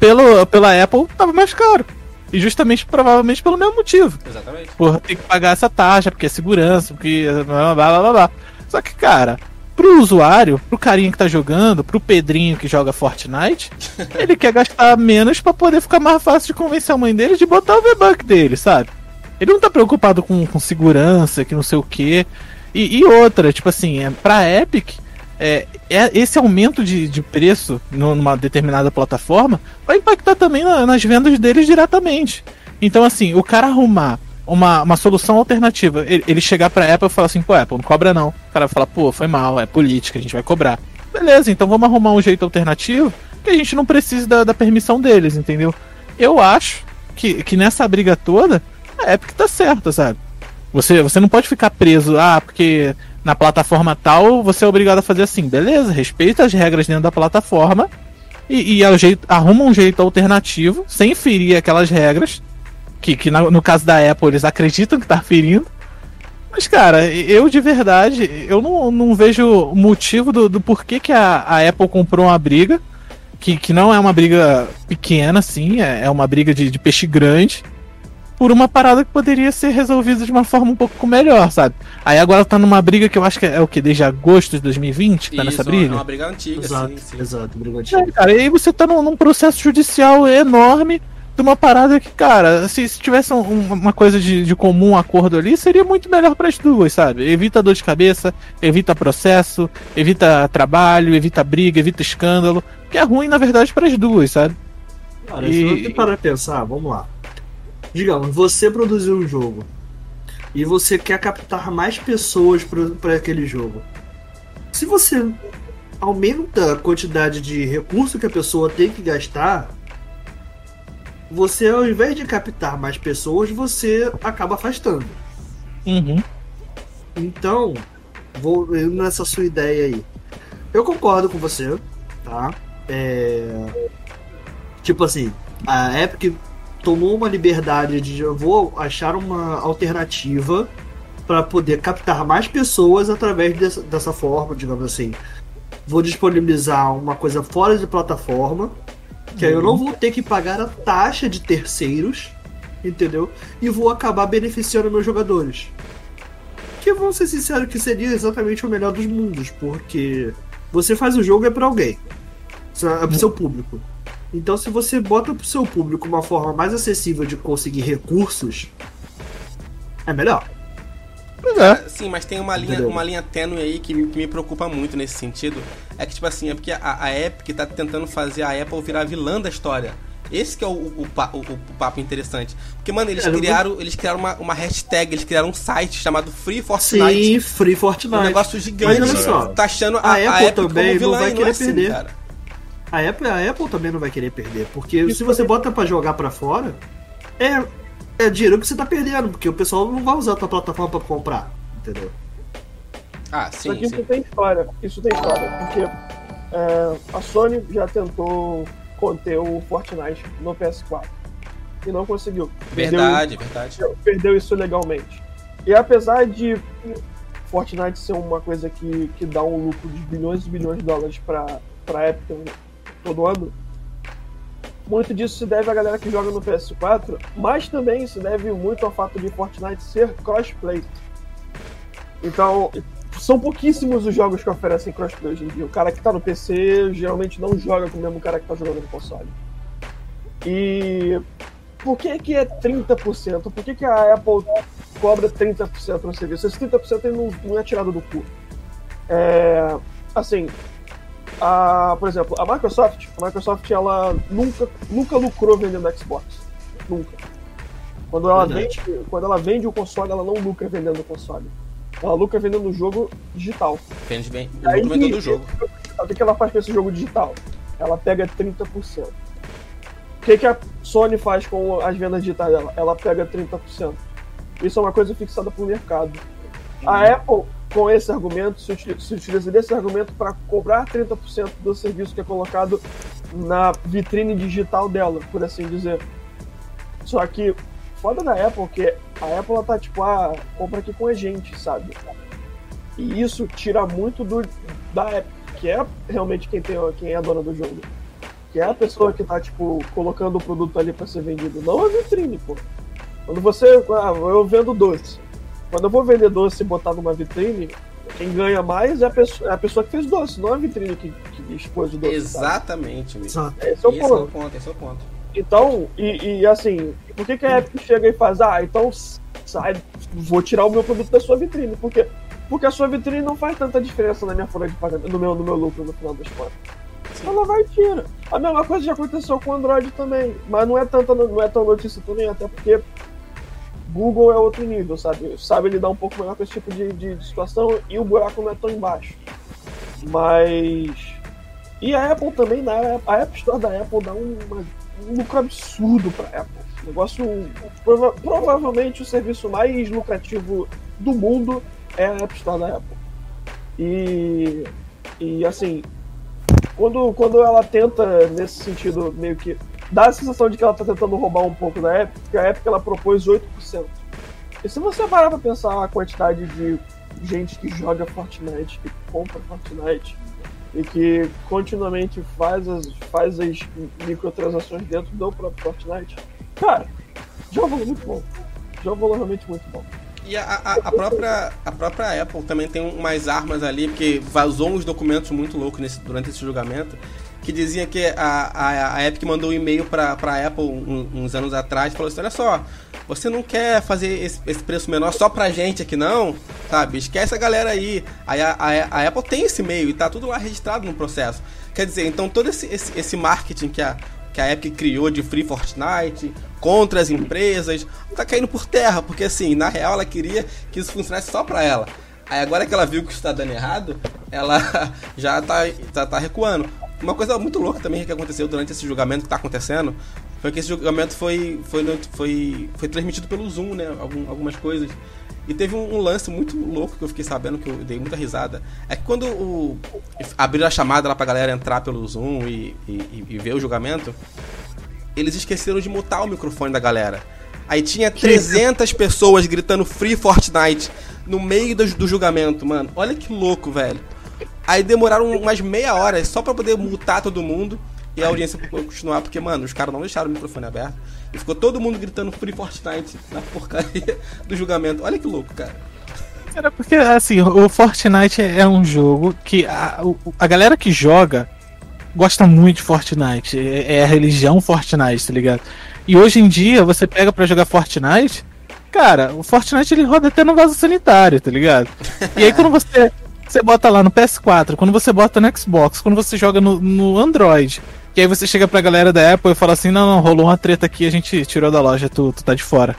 pelo, pela Apple tava mais caro. E justamente, provavelmente, pelo mesmo motivo. Exatamente. Por ter que pagar essa taxa, porque é segurança, porque. blá blá blá blá. Só que, cara, pro usuário, pro carinha que tá jogando, pro Pedrinho que joga Fortnite, ele quer gastar menos pra poder ficar mais fácil de convencer a mãe dele de botar o V-Buck dele, sabe? Ele não tá preocupado com, com segurança, que não sei o quê. E, e outra, tipo assim, é, pra Epic, é, é- esse aumento de, de preço nu- numa determinada plataforma vai impactar também na- nas vendas deles diretamente. Então, assim, o cara arrumar uma, uma solução alternativa, ele, ele chegar pra Apple e falar assim, pô, Apple, não cobra não. O cara vai falar, pô, foi mal, é política, a gente vai cobrar. Beleza, então vamos arrumar um jeito alternativo que a gente não precise da, da permissão deles, entendeu? Eu acho que, que nessa briga toda, a Epic tá certa, sabe? Você, você não pode ficar preso, ah, porque na plataforma tal você é obrigado a fazer assim. Beleza, respeita as regras dentro da plataforma e, e ao jeito, arruma um jeito alternativo, sem ferir aquelas regras, que, que no caso da Apple eles acreditam que tá ferindo. Mas, cara, eu de verdade, eu não, não vejo motivo do, do porquê que a, a Apple comprou uma briga, que, que não é uma briga pequena, assim, é, é uma briga de, de peixe grande, por uma parada que poderia ser resolvida de uma forma um pouco melhor, sabe? Aí agora tá numa briga que eu acho que é, o que? Desde agosto de 2020 que tá nessa Isso, briga? É uma briga antiga, Exato, sim, sim. exato, brigadinho. É, cara, e aí você tá num, num processo judicial enorme de uma parada que, cara, se, se tivesse um- um- uma coisa de, de comum acordo ali, seria muito melhor para as duas, sabe? Evita dor de cabeça, evita processo, evita trabalho, evita briga, evita escândalo, que é ruim, na verdade, para as duas, sabe? Cara, E- se você parar pensar, vamos lá. Digamos, você produziu um jogo e você quer captar mais pessoas para aquele jogo. Se você aumenta a quantidade de recurso que a pessoa tem que gastar, você ao invés de captar mais pessoas, você acaba afastando. Uhum. Então, vou nessa sua ideia aí. Eu concordo com você, tá? É... Tipo assim, a Epic tomou uma liberdade de eu vou achar uma alternativa para poder captar mais pessoas através dessa, dessa forma, digamos assim. Vou disponibilizar uma coisa fora de plataforma, que aí eu não vou ter que pagar a taxa de terceiros, entendeu? E vou acabar beneficiando meus jogadores. Que vamos ser sinceros que seria exatamente o melhor dos mundos, porque você faz o jogo é para alguém, é pro seu público. Então, se você bota pro seu público uma forma mais acessível de conseguir recursos, é melhor. Pois é. Sim, mas tem uma linha, Entendeu? uma linha tênue aí que me, que me preocupa muito nesse sentido. É que, tipo assim, é porque a, a Epic tá tentando fazer a Apple virar vilã da história. Esse que é o, o, o- o papo interessante. Porque, mano, eles É, criaram, eles criaram uma, uma hashtag, eles criaram um site chamado Free Fortnite. Sim, Free Um Fortnite. negócio gigante. Mas olha só, tá achando a, a a Apple também como não vilã vai e querer assim, perder. cara. A Apple, a Apple também não vai querer perder, porque se você bota pra jogar pra fora, é, é dinheiro que você tá perdendo, porque o pessoal não vai usar a tua plataforma pra comprar, entendeu? Ah, Só sim, que sim. isso tem história. Isso tem história. Porque é, a Sony já tentou conter o Fortnite no PS4. E não conseguiu. Perdeu Verdade, verdade. perdeu isso legalmente. E apesar de Fortnite ser uma coisa que, que dá um lucro de bilhões e bilhões de dólares para a Epic todo ano, muito disso se deve à galera que joga no PS4, mas também se deve muito ao fato de Fortnite ser crossplay. Então, são pouquíssimos os jogos que oferecem crossplay hoje em dia. O cara que tá no PC geralmente não joga com o mesmo cara que tá jogando no console. E por que, que é 30%? Por que, que a Apple cobra 30% no serviço? Esse 30% ele não, não é tirado do cu. É, assim, a, por exemplo, a Microsoft, a Microsoft ela nunca, nunca lucrou vendendo Xbox. Nunca. Quando ela, Verdade. vende, quando ela vende o console, ela não lucra vendendo o console. Ela lucra vendendo o jogo digital. Depende bem. Aí- todo o jogo. O que, ela faz com esse jogo digital? Ela pega 30%. O que, que a Sony faz com as vendas digitais dela? Ela pega 30%. Isso é uma coisa fixada pro mercado. A Apple, com esse argumento, se utiliza, se utiliza desse argumento para cobrar 30% do serviço que é colocado na vitrine digital dela, por assim dizer. Só que, foda da Apple, que a Apple ela tá tipo, ah, compra aqui com a gente, sabe? E isso tira muito do, da Epic, que é realmente quem, tem, quem é a dona do jogo. Que é a pessoa que tá, tipo, colocando o produto ali pra ser vendido, não a vitrine, pô. Quando você. Ah, eu vendo doce. Quando eu vou vender doce e botar numa vitrine, quem ganha mais é a pessoa, é a pessoa que fez doce, não a vitrine que, que expôs o doce. Exatamente, amigo. Exato. Esse é o Esse é ponto. o ponto, esse é o ponto. Então, e, e, assim, por que, que a Epic chega e faz, ah, então sai, vou tirar o meu produto da sua vitrine? Por quê? Porque a sua vitrine não faz tanta diferença na minha folha de pagamento, no meu, no meu lucro no final das contas. Ela vai e tira. A mesma coisa já aconteceu com o Android também, mas não é, tanta, não é tão notícia também, até porque Google é outro nível, sabe? Sabe lidar um pouco melhor com esse tipo de, de, de situação e o buraco não é tão embaixo. Mas. E a Apple também, né? a App Store da Apple dá um, uma- um lucro absurdo pra Apple. Negócio. prova- provavelmente o serviço mais lucrativo do mundo é a App Store da Apple. E. E assim. Quando, quando ela tenta, nesse sentido, meio que. Dá a sensação de que ela tá tentando roubar um pouco da Epic, porque a Epic ela propôs 8%. E se você parar pra pensar a quantidade de gente que joga Fortnite, que compra Fortnite e que continuamente faz as, faz as microtransações dentro do próprio Fortnite, cara, já é um valor muito bom. Já é um valor realmente muito bom. E a, a, a própria, a própria Apple também tem umas armas ali, porque vazou uns documentos muito loucos nesse, durante esse julgamento, que dizia que a, a, a Epic mandou um e-mail pra, pra Apple um- uns anos atrás, falou assim, olha só, você não quer fazer esse, esse preço menor só pra gente aqui não? Sabe, esquece a galera aí. Aí a, a, a Apple tem esse e-mail e tá tudo lá registrado no processo. Quer dizer, então todo esse, esse, esse marketing que a, que a Epic criou de Free Fortnite contra as empresas, tá caindo por terra, porque assim, na real ela queria que isso funcionasse só pra ela. Aí agora que ela viu que isso tá dando errado, ela já tá, já tá recuando. Uma coisa muito louca também que aconteceu durante esse julgamento que tá acontecendo foi que esse julgamento foi, foi, foi, foi transmitido pelo Zoom, né? Algum- algumas coisas. E teve um, um lance muito louco que eu fiquei sabendo, que eu dei muita risada. É que quando o, abriram a chamada lá pra galera entrar pelo Zoom e, e, e ver o julgamento, eles esqueceram de mutar o microfone da galera. Aí tinha 300 pessoas gritando Free Fortnite no meio do, do julgamento, mano. Olha que louco, velho. Aí demoraram umas meia hora só pra poder mutar todo mundo e a audiência continuar, porque, mano, os caras não deixaram o microfone aberto. E ficou todo mundo gritando Free Fortnite na porcaria do julgamento. Olha que louco, cara. Cara, porque assim, o Fortnite é um jogo que a, a galera que joga gosta muito de Fortnite. É, é a religião Fortnite, tá ligado? E hoje em dia, você pega pra jogar Fortnite, cara, o Fortnite ele roda até no vaso sanitário, tá ligado? E aí quando você, você bota lá no PS4, quando você bota no Xbox, quando você joga no, no Android, e aí você chega pra galera da Apple e fala assim, não, não, rolou uma treta aqui, a gente tirou da loja, tu, tu tá de fora.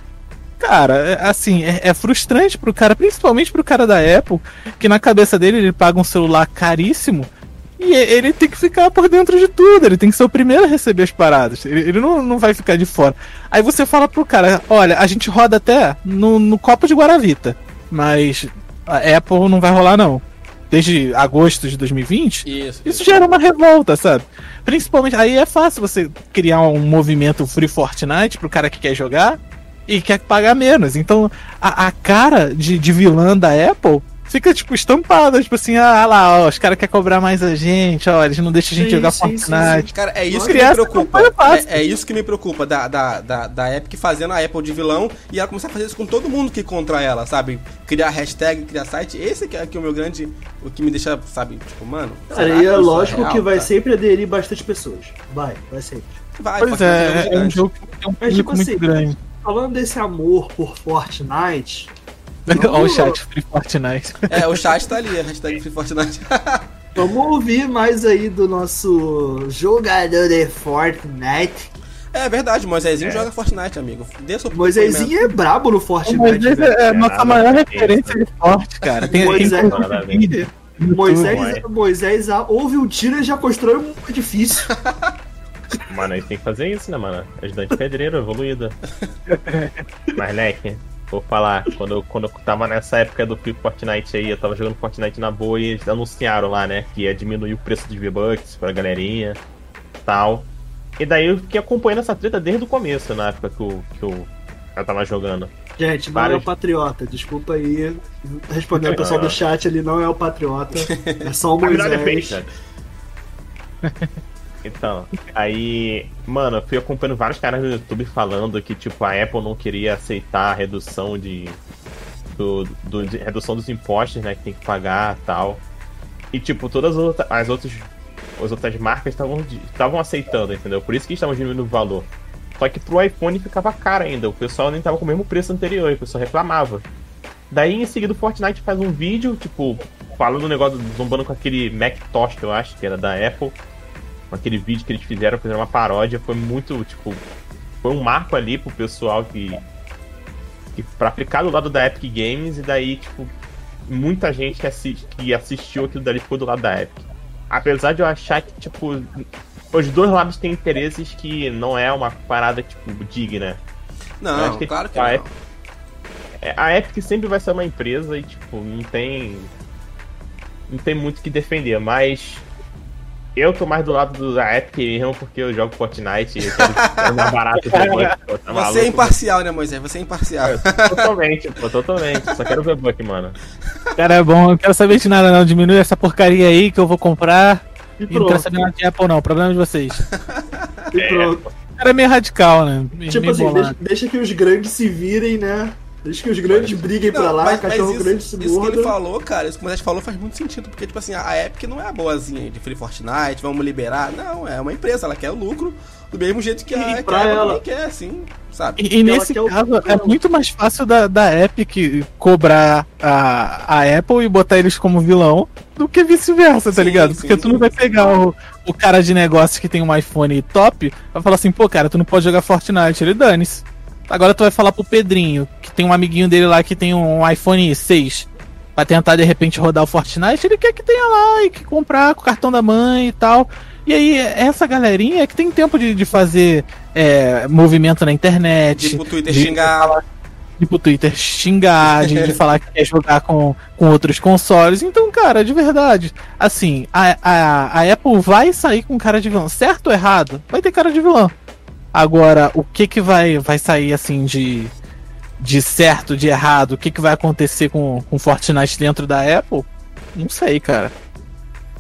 Cara, é- assim, é, é frustrante pro cara, principalmente pro cara da Apple, que na cabeça dele ele paga um celular caríssimo E ele tem que ficar por dentro de tudo, ele tem que ser o primeiro a receber as paradas. Ele, ele não, não vai ficar de fora. Aí você fala pro cara: olha, a gente roda até no, no copo de Guaravita, mas a Apple não vai rolar, não. Desde agosto de 2020, Isso. isso gera uma revolta, sabe? Principalmente, aí é fácil você criar um movimento Free Fortnite pro cara que quer jogar e quer pagar menos. Então, a, a cara de, de vilã da Apple fica, tipo, estampada. Tipo assim, ah lá, ó, os caras querem cobrar mais a gente, ó, eles não deixam a gente Sim, jogar sim, sim, Fortnite. Cara, é isso Nossa, que me criança preocupa. É, é isso que me preocupa da, da, da, da Epic fazendo a Apple de vilão e ela começar a fazer isso com todo mundo que contra ela, sabe? Criar hashtag, criar site. Esse que é, que é o meu grande. O que me deixa, sabe? Tipo, mano. Cara, e é lógico real, que vai cara? sempre aderir bastante pessoas. Vai, vai sempre. Vai, Pois é, é um jogo que tem um tipo público muito assim, grande. Falando desse amor por Fortnite, Olha o chat Free Fortnite. É, o chat tá ali, a hashtag Free Fortnite. vamos ouvir mais aí do nosso jogador de Fortnite. é verdade, Moisésinho É. joga Fortnite, amigo. Dê seu Moisésinho é brabo no Fortnite. Velho. é a nossa maior referência de forte, cara. Tem, tem Moisés- YouTube. Moisés. Moisés ah, ouve um tiro e já constrói um edifício. Mano, a gente tem que fazer isso, né, mano? Ajudante pedreiro, evoluída. Mas, leque, vou falar, quando eu, quando eu tava nessa época do Free Fortnite aí, eu tava jogando Fortnite na boa e eles anunciaram lá, né, que ia diminuir o preço dos V-Bucks pra galerinha tal. E daí eu fiquei acompanhando essa treta desde o começo, na época que eu, que eu, eu tava jogando. Gente, não é Vários- o patriota, desculpa aí. Respondendo o pessoal do chat, ele não é o patriota. É só o verdade é Moisés. Então, aí, mano, eu fui acompanhando vários caras no YouTube falando que, tipo, a Apple não queria aceitar a redução de. Do, do- de redução dos impostos, né, que tem que pagar tal. E, tipo, todas as outras, as outras, as outras marcas estavam aceitando, entendeu? Por isso que estavam diminuindo o valor. Só que pro iPhone ficava caro ainda, o pessoal nem tava com o mesmo preço anterior, o pessoal reclamava. Daí em seguida o Fortnite faz um vídeo, tipo, falando um negócio, zombando com aquele Macintosh, eu acho, que era da Apple. Com aquele vídeo que eles fizeram, fizeram uma paródia, foi muito, tipo. Foi um marco ali pro pessoal que. que pra ficar do lado da Epic Games e daí, tipo, muita gente que, assi que assistiu aquilo dali ficou do lado da Epic. Apesar de eu achar que, tipo, os dois lados têm interesses que não é uma parada, tipo, digna. Não, acho que, claro que tipo, a não. Epic- É, A Epic sempre vai ser uma empresa e, tipo, não tem. Não tem muito o que defender, mas. Eu tô mais do lado do- da Epic mesmo porque eu jogo Fortnite e eu quero é mais barato ver Buck, pô, tá Você é imparcial, né, Moisés? Você é imparcial. Totalmente, pô, totalmente. Só quero ver Buck, mano. Cara, é bom, eu não quero saber de nada, não. Diminui essa porcaria aí que eu vou comprar. E E não quero pronto. saber nada de Apple, não. O problema é de vocês. E É, pronto. O cara é meio radical, né? Meio Tipo meio assim, deixa, deixa que os grandes se virem, né? Deixa que os grandes briguem pra Não, lá, mas, mas cachorro isso, grande se isso que ele falou, cara, isso que o Moisés falou faz muito sentido, porque, tipo assim, a Epic não é a boazinha de Free Fortnite, vamos liberar. Não, é uma empresa, ela quer o lucro do mesmo jeito que a, que pra a Apple ela- quer, assim, sabe? E, e nesse caso, é muito mais fácil da, da Epic cobrar a, a Apple e botar eles como vilão do que vice-versa, tá Sim, ligado? sim, Porque tu sim. não vai pegar o, o cara de negócio que tem um iPhone top, vai falar assim, pô, cara, tu não pode jogar Fortnite, ele dane-se. Agora tu vai falar pro Pedrinho, que tem um amiguinho dele lá que tem um iPhone 6, pra tentar de repente rodar o Fortnite, ele quer que tenha lá e que comprar com o cartão da mãe e tal. E aí, essa galerinha é que tem tempo de, de fazer é, movimento na internet. Tipo, o Twitter de- xingar. de pro Twitter xingar, de, de falar que quer jogar com, com outros consoles. Então, cara, de verdade, assim, a, a, a Apple vai sair com cara de vilão. Certo ou errado? Vai ter cara de vilão. Agora, o que que vai, vai sair, assim, de, de certo, de errado? O que que vai acontecer com, com Fortnite dentro da Apple? Não sei, cara.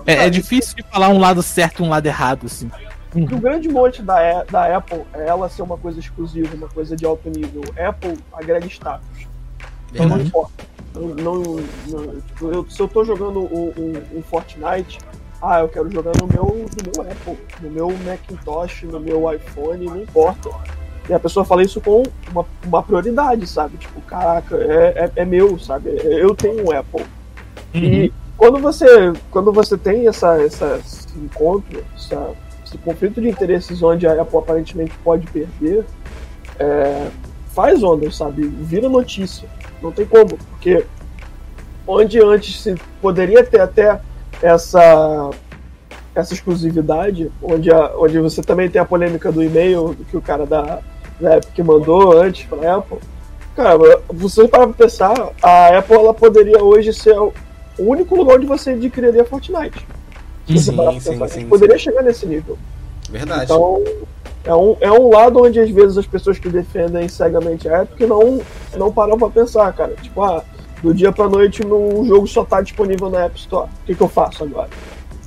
É, é difícil de falar um lado certo e um lado errado, assim. O grande monte da, da Apple é ela ser uma coisa exclusiva, uma coisa de alto nível. Apple agrega status. Então não Uhum. importa. Não, não- não- eu- se eu tô jogando um, um- um Fortnite, ah, eu quero jogar no meu, no meu Apple, no meu Macintosh, no meu iPhone, não importa. E a pessoa fala isso com uma, uma prioridade, sabe? Tipo, caraca, é, é, é meu, sabe? Eu tenho um Apple. E quando você, quando você tem essa, essa, esse encontro, essa- esse conflito de interesses onde a Apple aparentemente pode perder, é, faz ondas, sabe? Vira notícia. Não tem como, porque onde antes se poderia ter até essa essa exclusividade, onde, a, onde você também tem a polêmica do e-mail que o cara da, da Epic mandou antes pra Apple. Cara, você para pensar, a Apple ela poderia hoje ser o único lugar onde você adquiriria Fortnite. Sim, pra sim, pensar. sim, poderia chegar nesse nível. Verdade. Então, é um, é um lado onde às vezes as pessoas que defendem cegamente a Epic não, não param pra pensar, cara. Tipo, ah, do dia pra noite o jogo só tá disponível na App Store. O que, que eu faço agora?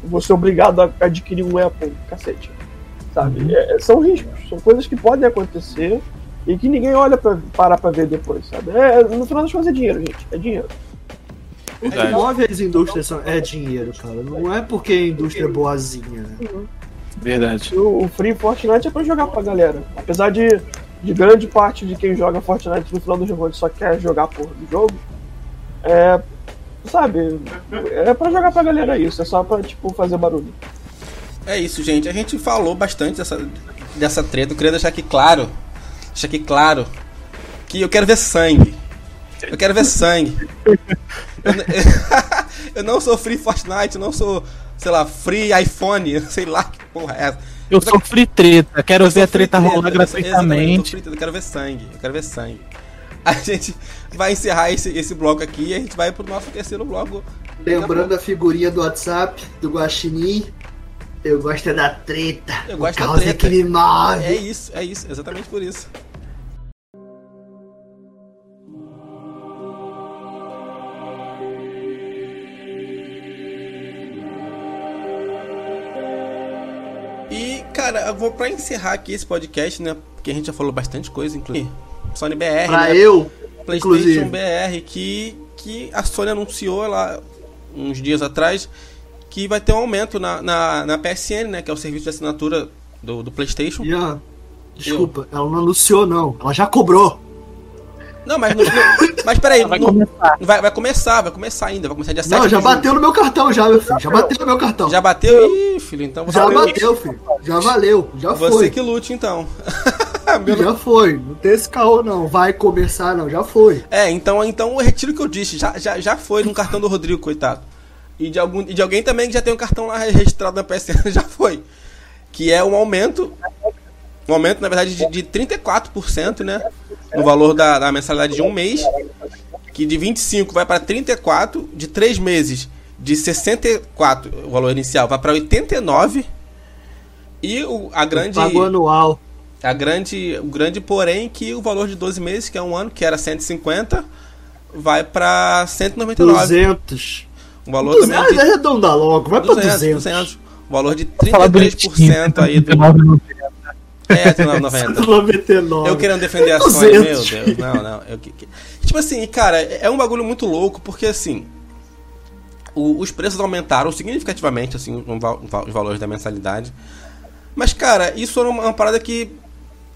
Eu vou ser obrigado a adquirir um Apple, cacete. Sabe? É, são riscos, são coisas que podem acontecer e que ninguém olha pra parar pra ver depois, sabe? É, no final das contas é dinheiro, gente. É dinheiro. O que Verdade. move as indústrias são- é dinheiro, cara. Não é porque a indústria é boazinha, né? Verdade. O, o Free Fortnite é pra jogar pra galera. Apesar de, de grande parte de quem joga Fortnite no final do jogo só quer jogar a porra do jogo, é. Sabe, é pra jogar pra galera isso, é só pra, tipo, fazer barulho. É isso, gente. A gente falou bastante dessa, dessa treta. Eu queria deixar aqui claro. Deixar aqui claro. Que eu quero ver sangue. Eu quero ver sangue. Eu, eu não sou free Fortnite, eu não sou, sei lá, free iPhone, sei lá que porra é essa. Eu sou free treta, quero Eu ver a treta rolar eu eu gratuitamente. free treta, Eu quero ver sangue, eu quero ver sangue. A gente vai encerrar esse, esse bloco aqui e a gente vai pro nosso terceiro bloco. Lembrando a figurinha do WhatsApp, do Guaxinim. Eu gosto é da treta. Eu gosto da causa treta. que me move. É isso, é isso, exatamente por isso. E, cara, eu vou pra encerrar aqui esse podcast, né? Porque a gente já falou bastante coisa, inclusive Sony BR, Pra né? eu, PlayStation inclusive. BR, que, que a Sony anunciou lá uns dias atrás que vai ter um aumento na, na, na PSN, né? Que é o serviço de assinatura do, do PlayStation. Ian, desculpa, ela não anunciou, não. Ela já cobrou. Não, mas, não, não- mas peraí, Vai não- começar. vai, vai começar, vai começar ainda, vai começar dia 7 Não, já junho. bateu no meu cartão, já, meu filho. Já bateu no meu cartão. Já bateu? Ih, filho, então você, Já bateu, filho. Já valeu. Já você foi. que lute, então. Meu Já foi. Não tem esse caô, não. Vai começar, não. Já foi. É, então, então eu retiro o que eu disse. Já, já, já foi no cartão do Rodrigo, coitado. E de, algum, e de alguém também que já tem um cartão lá registrado na PSN, já foi. Que é um aumento. Um aumento, na verdade, de, de 34%, né? No valor da, da mensalidade de um mês. Que de 25 vai para 34, de 3 meses de 64, o valor inicial, vai para 89. E o, a grande. Pagou anual. A grande, o grande porém que o valor de 12 meses, que é um ano, que era 150, vai para 199. 200. Um valor 200 também de arredonda logo. Vai pra 200, 200. 200. Um valor de Falar bonitinho. 33% aí do. 99,90. É, 1990. 99. Eu querendo defender a Sony, meu 200. Deus. Não, não. Eu, que- que- Tipo assim, cara, é um bagulho muito louco, porque assim. o- os preços aumentaram significativamente, assim, os valores da mensalidade. Mas, cara, isso era uma, parada que.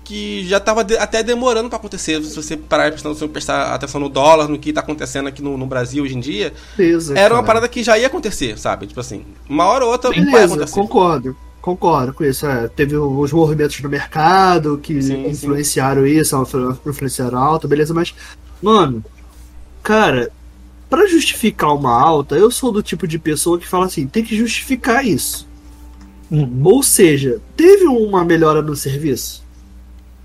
Que já tava de- até demorando pra acontecer. Se você parar e prestar, se prestar atenção no dólar, no que tá acontecendo aqui no, no Brasil hoje em dia, Beleza, era uma cara. parada que já ia acontecer, sabe? Tipo assim, uma hora ou outra vai Beleza, acontecer. concordo. Concordo com isso. é. teve os movimentos no mercado que Sim, sim. influenciaram isso, influenciaram a alta, beleza, mas, mano, cara, pra justificar uma alta, eu sou do tipo de pessoa que fala assim, tem que justificar isso. Uhum. Ou seja, teve uma melhora no serviço?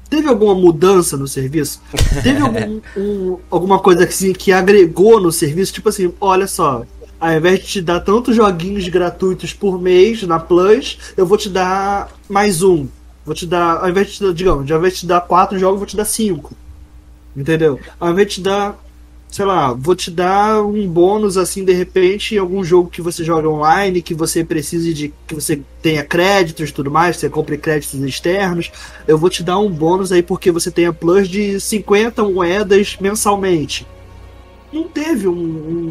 Teve alguma mudança no serviço? Teve algum, um- alguma coisa assim, que agregou no serviço? Tipo assim, olha só, ao invés de te dar tantos joguinhos gratuitos por mês na Plus, eu vou te dar mais um. Vou te dar, ao invés de te digamos, ao invés de te dar quatro jogos, vou te dar cinco. Entendeu? Ao invés de te dar, sei lá, vou te dar um bônus assim de repente em algum jogo que você joga online, que você precise de que você tenha créditos e tudo mais, você compre créditos externos, eu vou te dar um bônus aí porque você tem a plus de 50 moedas mensalmente. Não teve um,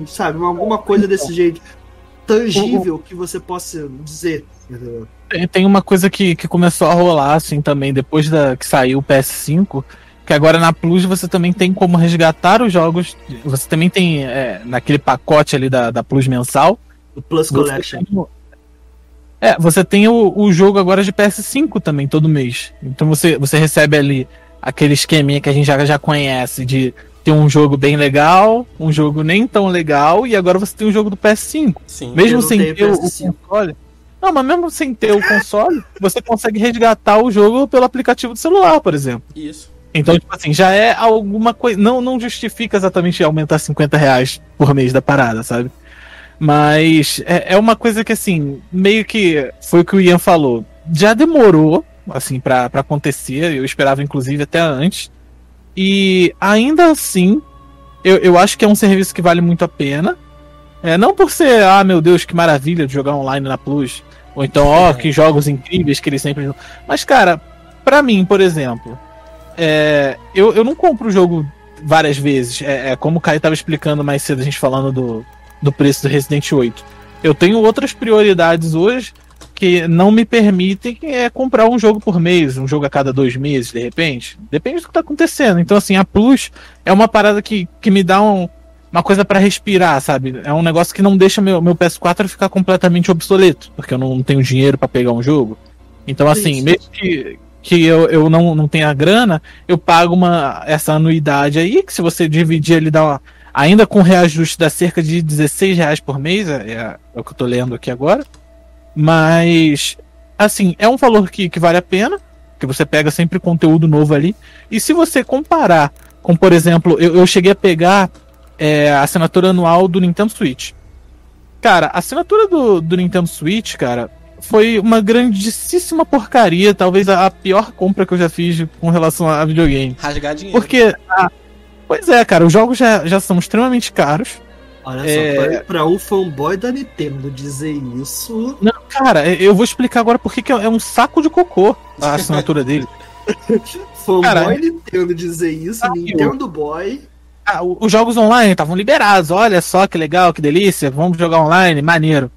um, sabe, uma- alguma coisa desse jeito tangível que você possa dizer. entendeu? Tem- uma coisa que, que começou a rolar, assim, também, depois da, que saiu o PS5, que agora na Plus você também tem como resgatar os jogos. Você também tem, é, naquele pacote ali da, da Plus mensal. O Plus Collection. tem é, você tem o, o jogo agora de PS5 também, todo mês. Então você, você recebe ali aquele esqueminha que a gente já, já conhece de ter um jogo bem legal, um jogo nem tão legal, e agora você tem o jogo do PS5. Sim. Mesmo sem ter o, o PS5. console. Não, mas mesmo sem ter o console, você consegue resgatar o jogo pelo aplicativo do celular, por exemplo. Isso. Então, tipo assim, já é alguma coisa. Não, não justifica exatamente aumentar 50 reais por mês da parada, sabe? Mas é, é uma coisa que, assim, meio que foi o que o Ian falou. Já demorou, assim, para acontecer. Eu esperava, inclusive, até antes. E ainda assim, eu, eu acho que é um serviço que vale muito a pena. É, não por ser, ah, meu Deus, que maravilha de jogar online na Plus. Ou então, ó, que jogos incríveis que eles sempre. Mas, cara, pra mim, por exemplo, é, eu, eu não compro o jogo várias vezes. É, é, como o Caio tava explicando mais cedo, a gente falando do, do preço do Resident 8. Eu tenho outras prioridades hoje que não me permitem é, comprar um jogo por mês, um jogo a cada dois meses, de repente. Depende do que tá acontecendo. Então, assim, a Plus é uma parada que, que me dá um, uma coisa para respirar, sabe? É um negócio que não deixa meu, meu PS4 ficar completamente obsoleto, porque eu não tenho dinheiro para pegar um jogo. Então, assim, Isso. mesmo que, que eu, eu não, não tenha grana, eu pago uma, essa anuidade aí, que se você dividir ele dá uma, ainda com reajuste dá cerca de 16 reais por mês, é, é, é o que eu tô lendo aqui agora. Mas, assim, é um valor que, que vale a pena, que você pega sempre conteúdo novo ali. E se você comparar com, por exemplo, eu, eu cheguei a pegar é, a assinatura anual do Nintendo Switch. Cara, a assinatura do, do Nintendo Switch, cara, foi uma grandíssima porcaria, talvez a, a pior compra que eu já fiz com relação a videogame. Rasgar dinheiro. Porque, ah, pois é, cara, os jogos já, já são extremamente caros. Olha é... só, pra, pra um fanboy da Nintendo dizer isso. Não, cara, eu vou explicar agora porque que é um saco de cocô a assinatura dele. fanboy cara, Nintendo dizer isso, ah, Nintendo eu... Boy. Ah, os jogos online estavam liberados, olha só que legal, que delícia, vamos jogar online, maneiro.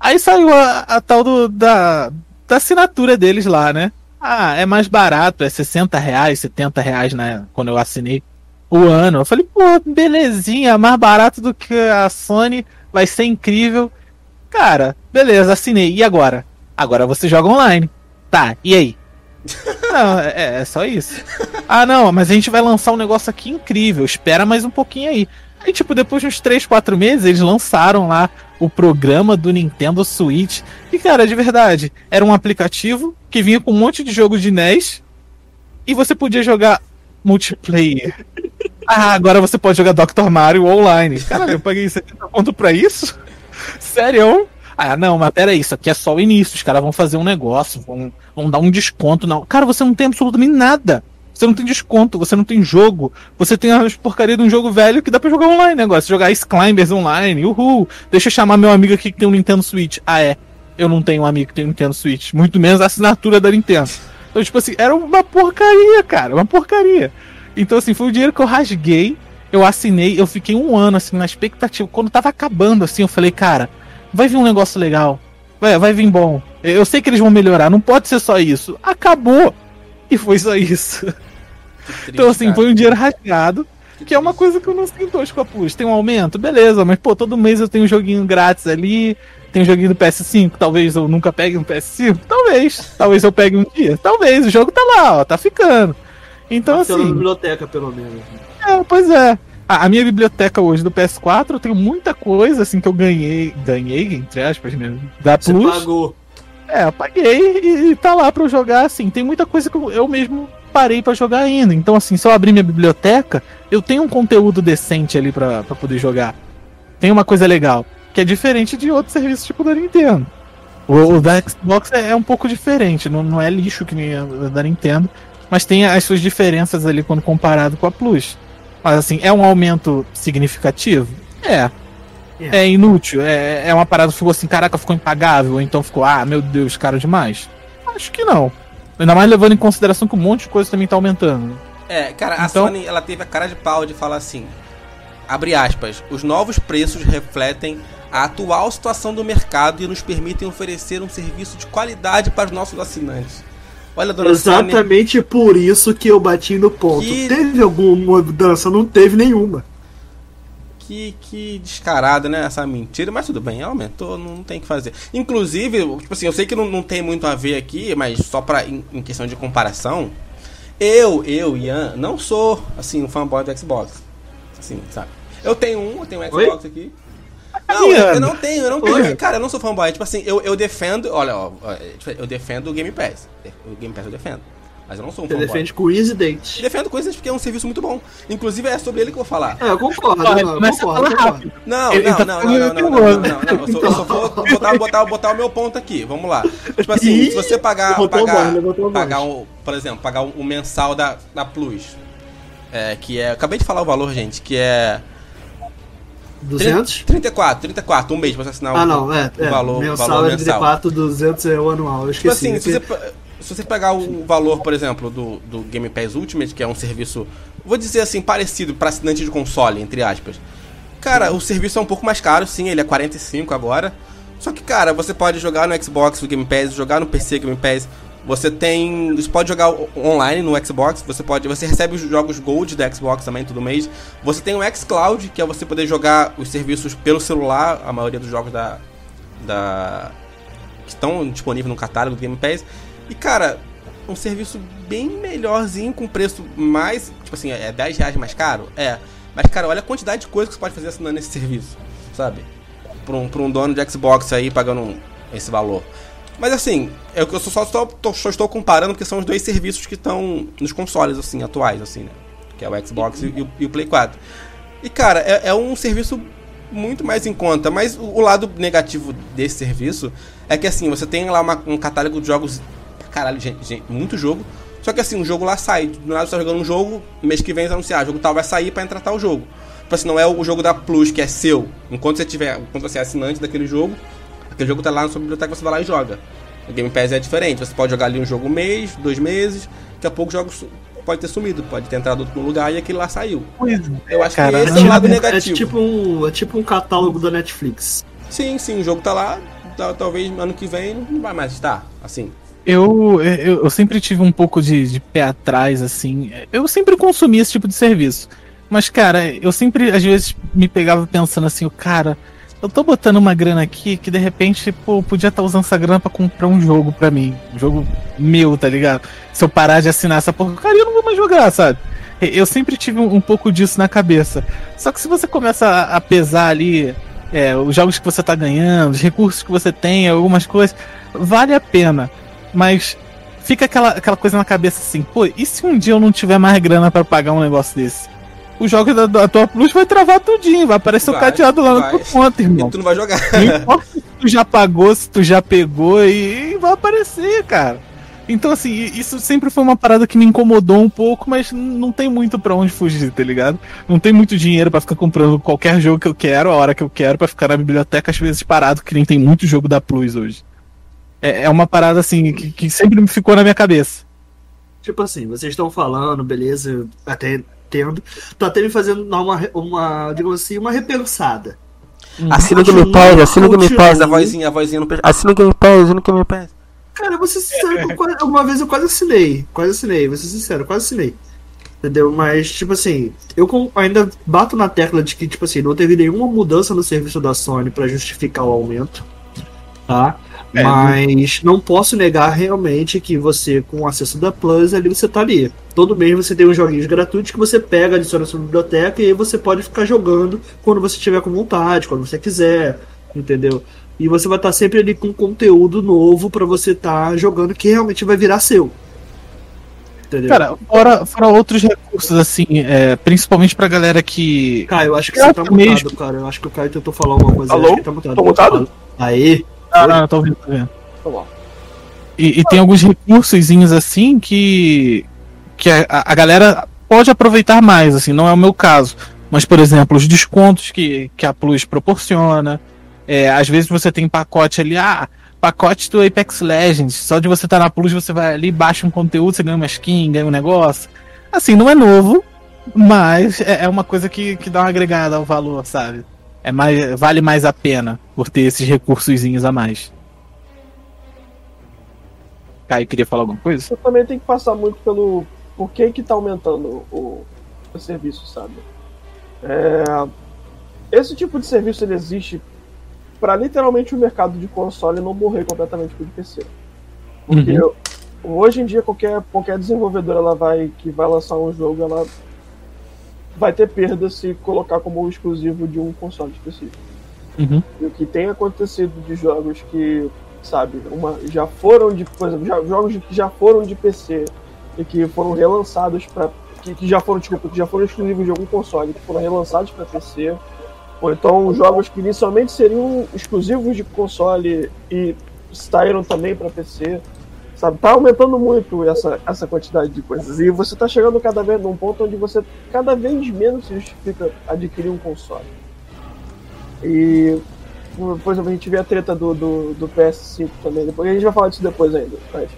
Aí saiu a, a tal do, da, da assinatura deles lá, né? Ah, é mais barato, é 60 reais, 70 reais né, quando eu assinei o ano. Eu falei, pô, belezinha, mais barato do que a Sony, vai ser incrível. Cara, beleza, assinei. E agora? Agora você joga online. Tá, e aí? não, é, é, só isso. Ah, não, mas a gente vai lançar um negócio aqui incrível. Espera mais um pouquinho aí. Aí, tipo, depois de uns 3, 4 meses, eles lançaram lá o programa do Nintendo Switch. E, cara, de verdade, era um aplicativo que vinha com um monte de jogos de NES e você podia jogar multiplayer. Ah, agora você pode jogar Dr. Mario online. Caralho, eu paguei 70 pontos pra isso? Sério? Ah, não, mas pera isso aqui é só o início. Os caras vão fazer um negócio, vão, vão dar um desconto. Não. Cara, você não tem absolutamente nada. Você não tem desconto, você não tem jogo. Você tem a porcaria de um jogo velho que dá pra jogar online. Né? Jogar Ice Climbers online, uhul. Deixa eu chamar meu amigo aqui que tem um Nintendo Switch. Ah, é. Eu não tenho um amigo que tem um Nintendo Switch. Muito menos a assinatura da Nintendo. Então, tipo assim, era uma porcaria, cara. Uma porcaria. Então, assim, foi o dinheiro que eu rasguei. Eu assinei, eu fiquei um ano, assim, na expectativa. Quando tava acabando, assim, eu falei, cara, vai vir um negócio legal. Vai, vai vir bom. Eu sei que eles vão melhorar, não pode ser só isso. Acabou! E foi só isso. Triste, então, assim, cara. foi um dinheiro rasgado. Que, que é uma coisa que eu não sinto hoje com a Plus. Tem um aumento? Beleza, mas pô, todo mês eu tenho um joguinho grátis ali. Tem um joguinho do PS5, talvez eu nunca pegue um PS5. Talvez. Talvez eu pegue um dia. Talvez, o jogo tá lá, ó, tá ficando. Então, tá assim. biblioteca, pelo menos. É, pois é. A, a, minha biblioteca hoje do PS4, eu tenho muita coisa assim que eu ganhei. Ganhei, entre aspas, mesmo. Da Você Plus. pagou. É, eu paguei e, e tá lá pra eu jogar, assim. Tem muita coisa que eu, eu mesmo parei para jogar ainda. Então, assim, se eu abrir minha biblioteca, eu tenho um conteúdo decente ali para poder jogar. Tem uma coisa legal, que é diferente de outros serviços tipo da Nintendo. O, o da Xbox é, é, um pouco diferente, não, não é lixo que nem a da Nintendo mas tem as suas diferenças ali quando comparado com a Plus. Mas assim, é um aumento significativo? É. É, é inútil. É, é uma parada que ficou assim, caraca, ficou impagável. Ou então ficou, ah, meu Deus, caro demais. Acho que não. Ainda mais levando em consideração que um monte de coisa também tá aumentando. É, cara, a então... Sony ela teve a cara de pau de falar assim: abre aspas, os novos preços refletem a atual situação do mercado e nos permitem oferecer um serviço de qualidade para os nossos assinantes. Olha, dona Exatamente Sônia. por isso que eu bati no ponto. Que... Teve alguma mudança? Não teve nenhuma. Que, que descarada, né? Essa mentira, mas tudo bem, aumentou, não tem que fazer. Inclusive, tipo assim, eu sei que não, não tem muito a ver aqui, mas só pra, em, em questão de comparação, eu, eu, Ian, não sou, assim, um fanboy do Xbox. Assim, sabe? Eu tenho um, eu tenho um Xbox Oi? aqui. Não, eu, eu não tenho, eu não tenho. Cara, eu não sou fanboy. Tipo assim, eu, eu defendo. Olha, ó, ó, eu defendo o Game Pass. O Game Pass eu defendo. Mas eu não sou um Você fanboy. defende easy date. Defendo coisas porque é um serviço muito bom. Inclusive é sobre ele que eu vou falar. É, eu concordo, Olha, não, a concordo, concordo. rápido. Não, não, tá não, não, não, não, não, não, não. Eu só, eu só vou botar, botar, botar o meu ponto aqui. Vamos lá. Tipo assim, se você pagar, pagar, voz. pagar um, por exemplo, pagar o mensal da, da Plus, é, que é, acabei de falar o valor, gente, que é 200? 34, 34, um mês pra você assinar Ah, o, não, é. o é. valor, mensal valor é 34, 200 é o anual. Eu Tipo esqueci. assim, se você, se você pegar o valor, por exemplo, do, do Game Pass Ultimate, que é um serviço, vou dizer assim, parecido para assinante de console, entre aspas. Cara, o serviço é um pouco mais caro, sim, ele é 45 agora. Só que, cara, você pode jogar no Xbox o Game Pass, jogar no PC Game Pass. Você tem. Você pode jogar online no Xbox, você pode. Você recebe os jogos Gold da Xbox também todo mês. Você tem o xCloud, que é você poder jogar os serviços pelo celular, a maioria dos jogos da. da que estão disponíveis no catálogo do Game Pass. E, cara, um serviço bem melhorzinho, com preço mais. Tipo assim, é 10 reais mais caro? É. Mas, cara, olha a quantidade de coisa que você pode fazer assinando esse serviço, sabe? Pra um, pra um dono de Xbox aí pagando esse valor. Mas assim, eu, só, só, só estou comparando porque são os dois serviços que estão nos consoles, assim, atuais, assim, né? Que é o Xbox e, o- e o Play 4. E, cara, é, é um serviço muito mais em conta. Mas o, o lado negativo desse serviço é que, assim, você tem lá uma- um catálogo de jogos. Caralho, gente, gente, muito jogo. Só que, assim, um jogo lá sai. Do nada você tá jogando um jogo, mês que vem eles anunciar, jogo tal vai sair pra entrar tal jogo. Tipo assim, não é o jogo da Plus que é seu. Enquanto você tiver, enquanto você é assinante daquele jogo, aquele jogo tá lá na sua biblioteca, você vai lá e joga. O Game Pass é diferente. Você pode jogar ali um jogo um mês, dois meses, daqui a pouco o jogo pode ter sumido, pode ter entrado em outro lugar e aquele lá saiu. Eu acho cara, que esse é o lado É negativo. tipo, um, é tipo um catálogo da Netflix. Sim, sim, o jogo tá lá, tá- talvez ano que vem não vai mais estar, assim. Eu, eu, eu sempre tive um pouco de, de pé atrás, assim. Eu sempre consumi esse tipo de serviço. Mas, cara, eu sempre, às vezes, me pegava pensando assim, o cara, eu tô botando uma grana aqui que de repente, pô, eu podia estar usando essa grana pra comprar um jogo pra mim. Um jogo meu, tá ligado? Se eu parar de assinar essa porcaria, eu não vou mais jogar, sabe? Eu sempre tive um, um pouco disso na cabeça. Só que se você começa a, a pesar ali é, os jogos que você tá ganhando, os recursos que você tem, algumas coisas, vale a pena. Mas fica aquela, aquela coisa na cabeça assim, pô, e se um dia eu não tiver mais grana pra pagar um negócio desse? Os jogos da, da tua Plus vai travar tudinho, vai aparecer o Vai, cadeado lá na vai. tua conta, irmão. E tu não vai jogar. Não importa se tu já pagou, se tu já pegou, e, e vai aparecer, cara. Então, assim, isso sempre foi uma parada que me incomodou um pouco, mas não tem muito pra onde fugir, tá ligado? Não tem muito dinheiro pra ficar comprando qualquer jogo que eu quero, a hora que eu quero, pra ficar na biblioteca, às vezes parado, que nem tem muito jogo da Plus hoje. É, é uma parada, assim, que, que sempre me ficou na minha cabeça. Tipo assim, vocês estão falando, beleza, até entendo. Tô até me fazendo dar uma, uma, digamos assim, uma repensada. Assina o Game Pass, assina o Game. Pass, a vozinha, a vozinha no Assina o Game Pass, assina o Game Pass. Cara, eu vou ser sincero, que eu quase- uma vez eu quase assinei. Quase assinei, vou ser sincero, quase assinei. Entendeu? Mas, tipo assim, eu com- ainda bato na tecla de que, tipo assim, não teve nenhuma mudança no serviço da Sony pra justificar o aumento. Tá? É, Mas não posso negar realmente que você, com o acesso da Plus, ali você tá ali. Todo mês você tem uns joguinhos gratuitos que você pega, adiciona na sua biblioteca e aí você pode ficar jogando quando você tiver com vontade, quando você quiser, entendeu? E você vai estar sempre ali com conteúdo novo pra você estar jogando que realmente vai virar seu. Entendeu? Cara, fora, fora outros recursos, assim, é, principalmente pra galera que. Caio, eu acho que eu você tá acho mutado, mesmo. cara. Eu acho que o Caio tentou falar alguma coisa. Alô? que tá mutado. Tô mutado? Aí. Ah, não, eu tô ouvindo, tô vendo. Tá bom. E, e tem alguns recursozinhos assim que que a, a galera pode aproveitar mais, assim, não é o meu caso. Mas, por exemplo, os descontos que, que a Plus proporciona. É, às vezes você tem pacote ali, ah, pacote do Apex Legends. Só de você estar na Plus, você vai ali, baixa um conteúdo, você ganha uma skin, ganha um negócio. Assim, não é novo, mas é, é uma coisa que, que dá uma agregada ao valor, sabe? É mais, vale mais a pena por ter esses recursozinhos a mais. Caio, queria falar alguma coisa? Você também tem que passar muito pelo por que que tá aumentando o, o serviço, sabe? É, esse tipo de serviço ele existe para literalmente o mercado de console não morrer completamente com o de PC. Porque Uhum. hoje em dia qualquer, qualquer desenvolvedora ela vai que vai lançar um jogo, ela vai ter perda se colocar como exclusivo de um console específico. Uhum. E o que tem acontecido de jogos que, sabe, uma, já foram de. Por exemplo, já- jogos que já foram de PC e que foram relançados para que, que já foram, desculpa, que já foram exclusivos de algum console, que foram relançados para PC. Ou então jogos que inicialmente seriam exclusivos de console e saíram também para PC. Sabe, tá aumentando muito essa, essa quantidade de coisas. E você tá chegando cada vez num ponto onde você cada vez menos se justifica adquirir um console. E, por exemplo, a gente vê a treta do, do, do PS5 também. Depois, a gente vai falar disso depois ainda. Mas,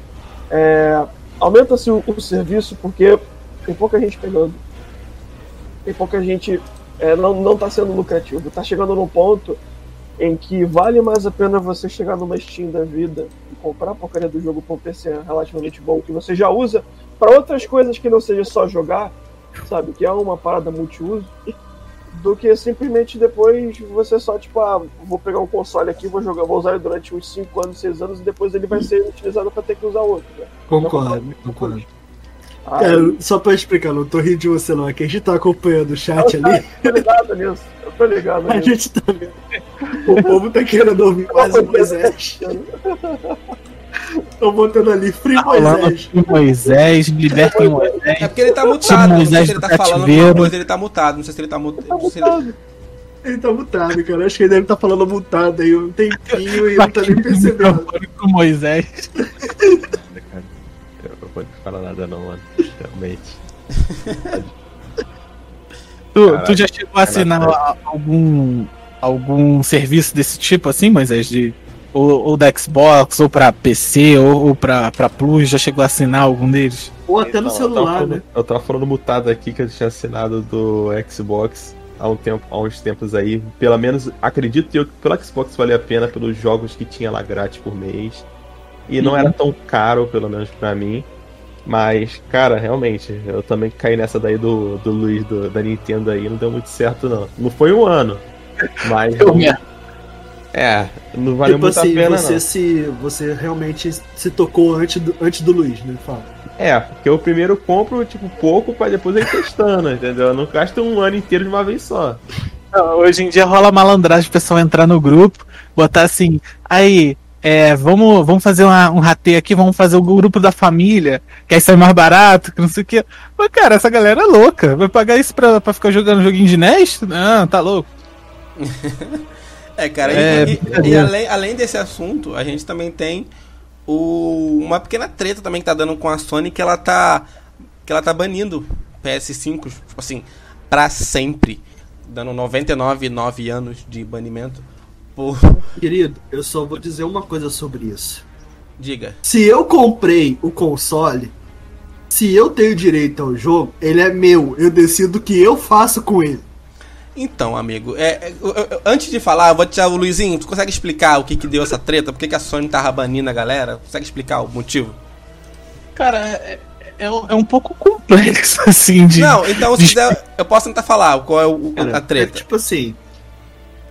é, Aumenta-se o, o serviço porque tem pouca gente pegando. Tem pouca gente. É, não, não tá sendo lucrativo. Tá chegando num ponto em que vale mais a pena você chegar numa Steam da vida e comprar a porcaria do jogo com um PC relativamente bom que você já usa para outras coisas que não seja só jogar, sabe? Que é uma parada multiuso, do que simplesmente depois você só, tipo, ah, vou pegar um console aqui, vou jogar, vou usar ele durante uns 5 anos, 6 anos e depois ele vai ser utilizado para ter que usar outro. Né? Concordo, concordo. Ah, Cara, só pra explicar, não tô rindo de você não, é que a gente tá acompanhando o chat eu ali, tô ligado nisso. Eu tô ligado a nisso. gente tá vendo. O povo tá querendo ouvir mais o Moisés. Tô botando ali Free Falando Moisés. Moisés, libertem Moisés. É porque ele tá mutado, não sei Moisés se ele tá falando cativeiro. alguma coisa, ele tá mutado, não sei se ele tá mutado. Ele tá mutado, cara. Acho que ele deve tá falando mutado aí um tempinho e não tá nem percebendo. Moisés. Cara, vou falar nada não, mano. Realmente. Tu, Caraca, tu já chegou a assinar a- algum, algum serviço desse tipo assim, Moisés? De, ou, ou da Xbox, ou pra PC, ou, ou pra, pra Plus? Já chegou a assinar algum deles? Ou até no Então, eu celular, falando- né? Eu tava falando mutado aqui que eu tinha assinado do Xbox há, um tempo, há uns tempos aí. Pelo menos, acredito eu que pelo Xbox valia a pena pelos jogos que tinha lá grátis por mês. E não Uhum. era tão caro, pelo menos pra mim. Mas, cara, realmente, eu também caí nessa daí do, do Luiz do- da Nintendo aí, não deu muito certo não. Não foi um ano. Mas. Eu. É, não valeu tipo muito assim, a pena você não. se. Você realmente se tocou antes do, antes do Luiz, né? Fala. É, porque eu primeiro compro, tipo, pouco pra depois ir testando, entendeu? Eu não gasto um ano inteiro de uma vez só. Não, Hoje em dia rola malandragem o pessoal entrar no grupo, botar assim, aí, é, vamos, vamos fazer uma- um rateio aqui, vamos fazer o grupo da família, que aí sai mais barato, que não sei o que. Mas, cara, essa galera é louca. Vai pagar isso pra, pra ficar jogando joguinho de NES? Não, tá louco. É, cara, É, e, e- e além, além desse assunto, a gente também tem o, uma pequena treta também que tá dando com a Sony que ela tá que ela tá banindo PS5, tipo assim, pra sempre, dando 99,9 anos de banimento. Por Querido, eu só vou dizer uma coisa sobre isso. diga. Se eu comprei o console, se eu tenho direito ao jogo, ele é meu. Eu decido o que eu faço com ele. Então, amigo, é, é, antes de falar, eu vou te o Luizinho, tu consegue explicar o que que deu essa treta? Por que, que a Sony tava banindo a galera? Consegue explicar o motivo? Cara, é, é, um- é um pouco complexo, assim, de. Não, então se quiser, eu posso tentar falar qual é o, Cara, a É treta. tipo assim,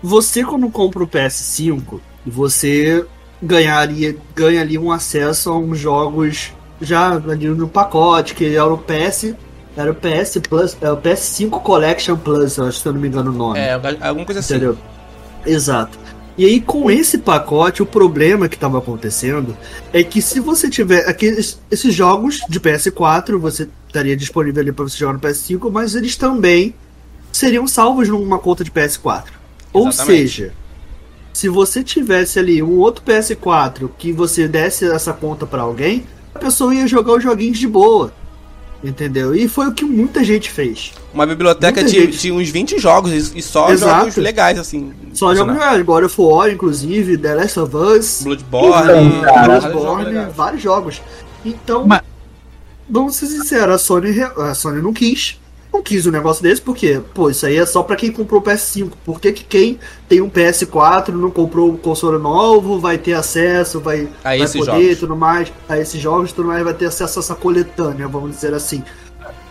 você quando compra o PS5, você ganharia, ganha ali um acesso a uns jogos já ali no pacote, que era o PS, era o PS Plus, é o PS5 Collection Plus, eu acho, se eu não me engano o nome. É, alguma coisa assim. Entendeu? Exato. E aí, com esse pacote, o problema que estava acontecendo é que se você tiver aqueles esses jogos de PS4, você estaria disponível ali para você jogar no PS5, mas eles também seriam salvos numa conta de PS4. Ou seja, se você tivesse ali um outro PS4 que você desse essa conta para alguém, a pessoa ia jogar os joguinhos de boa. Entendeu? E foi o que muita gente fez. Uma biblioteca de, gente. de uns 20 jogos e só Exato. jogos legais, assim. Só jogos legais. God of War, inclusive, The Last of Us, Bloodborne, Então, cara, vários jogos Bloodborne, legais. vários jogos. Então, Mas- vamos ser sinceros, a Sony, a Sony não quis. Não quis um negócio desse, porque, pô, isso aí é só pra quem comprou o PS5. Por que, que quem tem um PS4 não comprou um console novo, vai ter acesso, vai, A vai poder jogos. e tudo mais, a esses jogos tudo mais, vai ter acesso a essa coletânea, vamos dizer assim.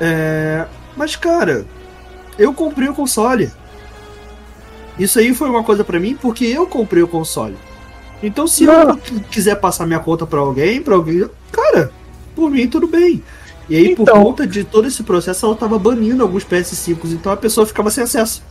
É, mas, cara, eu comprei o console. Isso aí foi uma coisa pra mim porque eu comprei o console. Então, se eu qu- quiser passar minha conta pra alguém, para alguém, cara, por mim tudo bem. E aí, por Então- conta de todo esse processo, ela tava banindo alguns PS5, então a pessoa ficava sem acesso.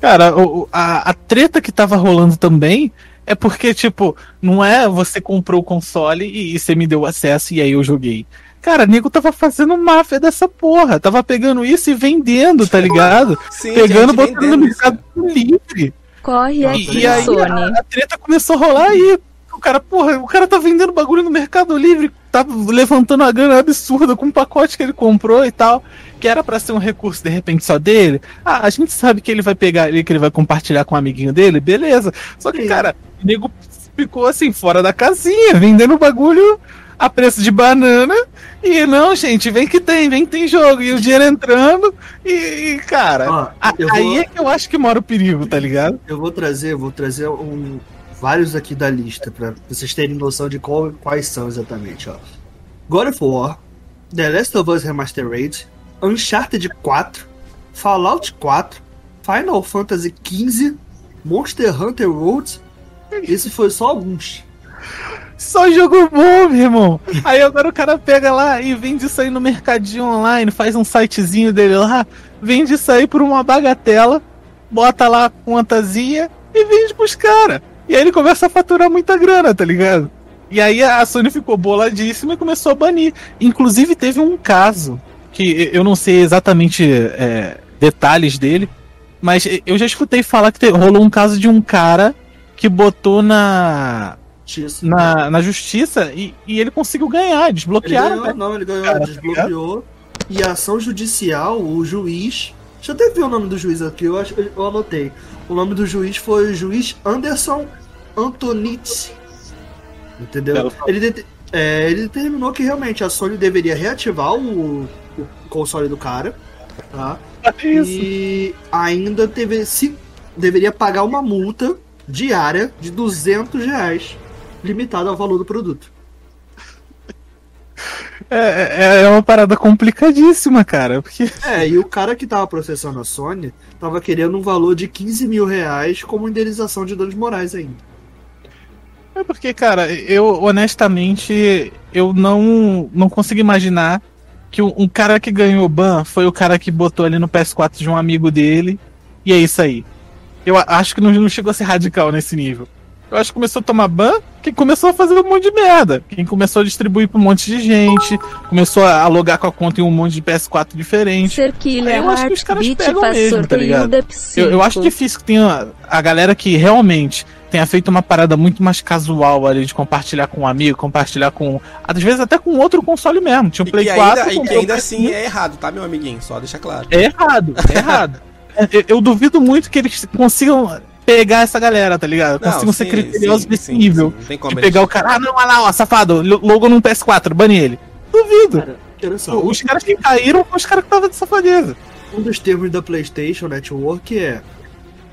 Cara, a, a treta que tava rolando também é porque, tipo, não é você comprou o console e, e você me deu acesso e aí eu joguei. Cara, nego tava fazendo máfia dessa porra. Tava pegando isso e vendendo, tá ligado? Sim, Pegando, gente, botando no mercado livre. Corre E, aqui, e aí Sony. a, a treta começou a rolar aí. O cara, porra, o cara tá vendendo bagulho no Mercado Livre, tá levantando uma grana absurda com um pacote que ele comprou e tal, que era pra ser um recurso de repente só dele. Ah, a gente sabe que ele vai pegar ali, que ele vai compartilhar com um amiguinho dele, beleza. Só que, cara, o nego ficou assim, fora da casinha, vendendo bagulho a preço de banana. E não, gente, vem que tem, vem que tem jogo. E o dinheiro entrando. E, e, cara, aí vou- é que eu acho que mora o perigo, tá ligado? Eu vou trazer, vou trazer um, vários aqui da lista pra vocês terem noção de qual- quais são exatamente, ó. God of War, The Last of Us Remastered, Uncharted 4, Fallout 4, Final Fantasy XV, Monster Hunter World. Esse foi só alguns. Só jogo bom, meu irmão. Aí agora o cara pega lá e vende isso aí no mercadinho online, faz um sitezinho dele lá, vende isso aí por uma bagatela, bota lá a contazinha e vende pros caras. E aí ele começa a faturar muita grana, tá ligado? E aí a Sony ficou boladíssima e começou a banir. Inclusive teve um caso, que eu não sei exatamente é, detalhes dele, mas eu já escutei falar que rolou um caso de um cara que botou na, Justiça. na, na justiça e, e ele conseguiu ganhar, Ele desbloquearam. ganhou, né? não, ele ganhou, Cara, tá desbloqueou. E a ação judicial, o juiz. Deixa eu até ver o nome do juiz aqui, eu, acho, eu anotei. O nome do juiz foi o juiz Anderson Antonitz. Entendeu? Ele, det- é, ele determinou que realmente a Sony deveria reativar o, o console do cara. Tá? E ainda teve, se, deveria pagar uma multa diária de 200 reais, limitada ao valor do produto. É, é, é uma parada complicadíssima, cara. Porque É, e o cara que tava processando a Sony tava querendo um valor de 15 mil reais como indenização de danos morais ainda. É porque, cara, eu honestamente eu não não consigo imaginar que um, um cara que ganhou ban foi o cara que botou ali no PS4 de um amigo dele e é isso aí. Eu acho que não, não chegou a ser radical nesse nível. Eu acho que começou a tomar ban quem começou a fazer um monte de merda. Quem começou a distribuir pra um monte de gente, começou a logar com a conta em um monte de PS4 diferente. Ser Killer Eu acho que os caras pegam mesmo, tá ligado? Eu, eu acho difícil que tenha a galera que realmente tenha feito uma parada muito mais casual ali de compartilhar com um amigo, compartilhar com. Às vezes até com outro console mesmo. Tinha um E Play que 4. ainda, e que ainda assim PS5. é errado, tá, meu amiguinho? Só deixa claro. É errado, é errado. Eu, eu duvido muito que eles consigam pegar essa galera, tá ligado? Não, Consigam ser sim, criteriosos sim, nesse sim, nível. sim, Não tem como De pegar o cara, ah, não, olha lá, ó, safado, lo- logo no PS4, bane ele. Duvido. Cara, Os caras que caíram foram os caras que estavam de safadeza. um dos termos da PlayStation Network é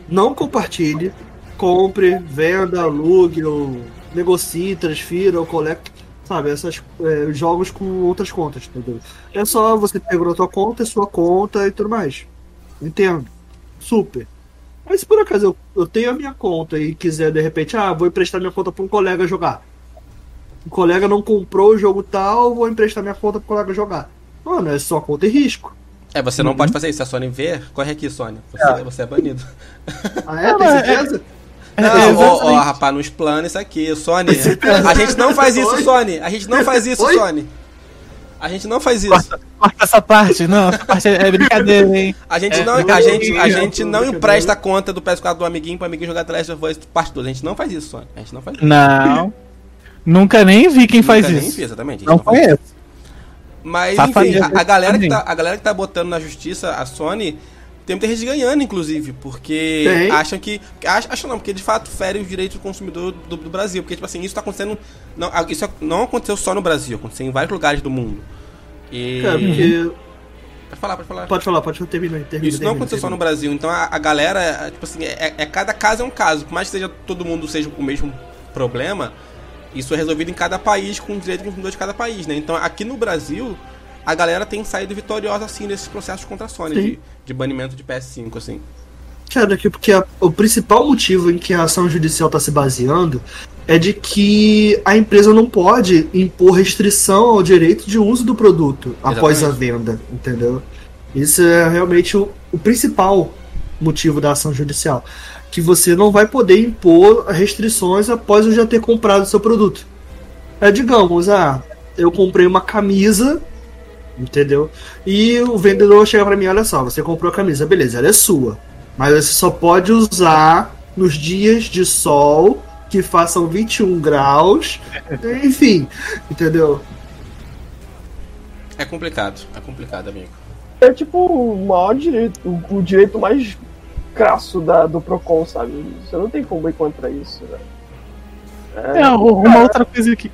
não compartilhe, compre, venda, alugue, ou negocie, transfira ou collecte, sabe, essas é, jogos com outras contas, entendeu? É só você pegar na tua conta, é sua conta e tudo mais. Entendo. Super. Mas se por acaso eu, eu tenho a minha conta e quiser de repente, ah, vou emprestar minha conta para um colega jogar. O colega não comprou o jogo tal, vou emprestar minha conta pro colega jogar. Mano, é só conta e risco. É, você não Uhum. pode fazer isso. Se a Sony ver, corre aqui, Sony. Você, você é banido. Ah, é? Não, Tem é- certeza? Não, É, ó, ó, exatamente. rapaz, nos planos isso aqui, Sony. A gente não faz isso? Sony. A gente não faz isso, Oi? Sony. A gente não faz isso. Corta, corta essa parte, não, essa parte é brincadeira, hein? A gente É, não, a gente, a gente não empresta a conta do PS4 do amiguinho pro amiguinho jogar The Last of Us parte 2. A gente não faz isso, Sony. A gente não faz isso. Não. Nunca nem vi quem faz Nunca nem isso. fiz, exatamente. Não faz isso. conheço. Mas, Safadeza enfim, a, a galera que tá, a galera que tá botando na justiça a Sony tem muita gente ganhando, inclusive, porque Tem. acham que. Acham, não, porque de fato fere os direitos do consumidor do, do Brasil. Porque, tipo assim, isso tá acontecendo. Não, isso não aconteceu só no Brasil, aconteceu em vários lugares do mundo. E. Cara, porque. Pode falar, pode falar. Pode falar, pode terminar. termina, Isso não termina, aconteceu só no termina. Brasil. Então a, a galera, é, tipo assim, é, é- cada caso é um caso. Por mais que seja todo mundo seja o mesmo problema, isso é resolvido em cada país com o direito do consumidor de cada país, né? Então aqui no Brasil, a galera tem saído vitoriosa assim nesses processos contra a Sony de, de banimento de PS5, assim. Cara, que- porque a- o principal motivo em que a ação judicial está se baseando é de que a empresa não pode impor restrição ao direito de uso do produto após a Exatamente. venda, entendeu? Isso é realmente o, o principal motivo da ação judicial, que você não vai poder impor restrições após eu já ter comprado o seu produto. É, digamos, ah, eu comprei uma camisa, entendeu? E o vendedor chega para mim, olha só, você comprou a camisa, beleza, ela é sua, mas você só pode usar nos dias de sol que façam 21 graus, enfim, entendeu? É complicado, é complicado, amigo. É tipo o maior direito, o, direito mais crasso da, do Procon, sabe? Você não tem como ir contra isso, né? É, é uma outra coisa aqui.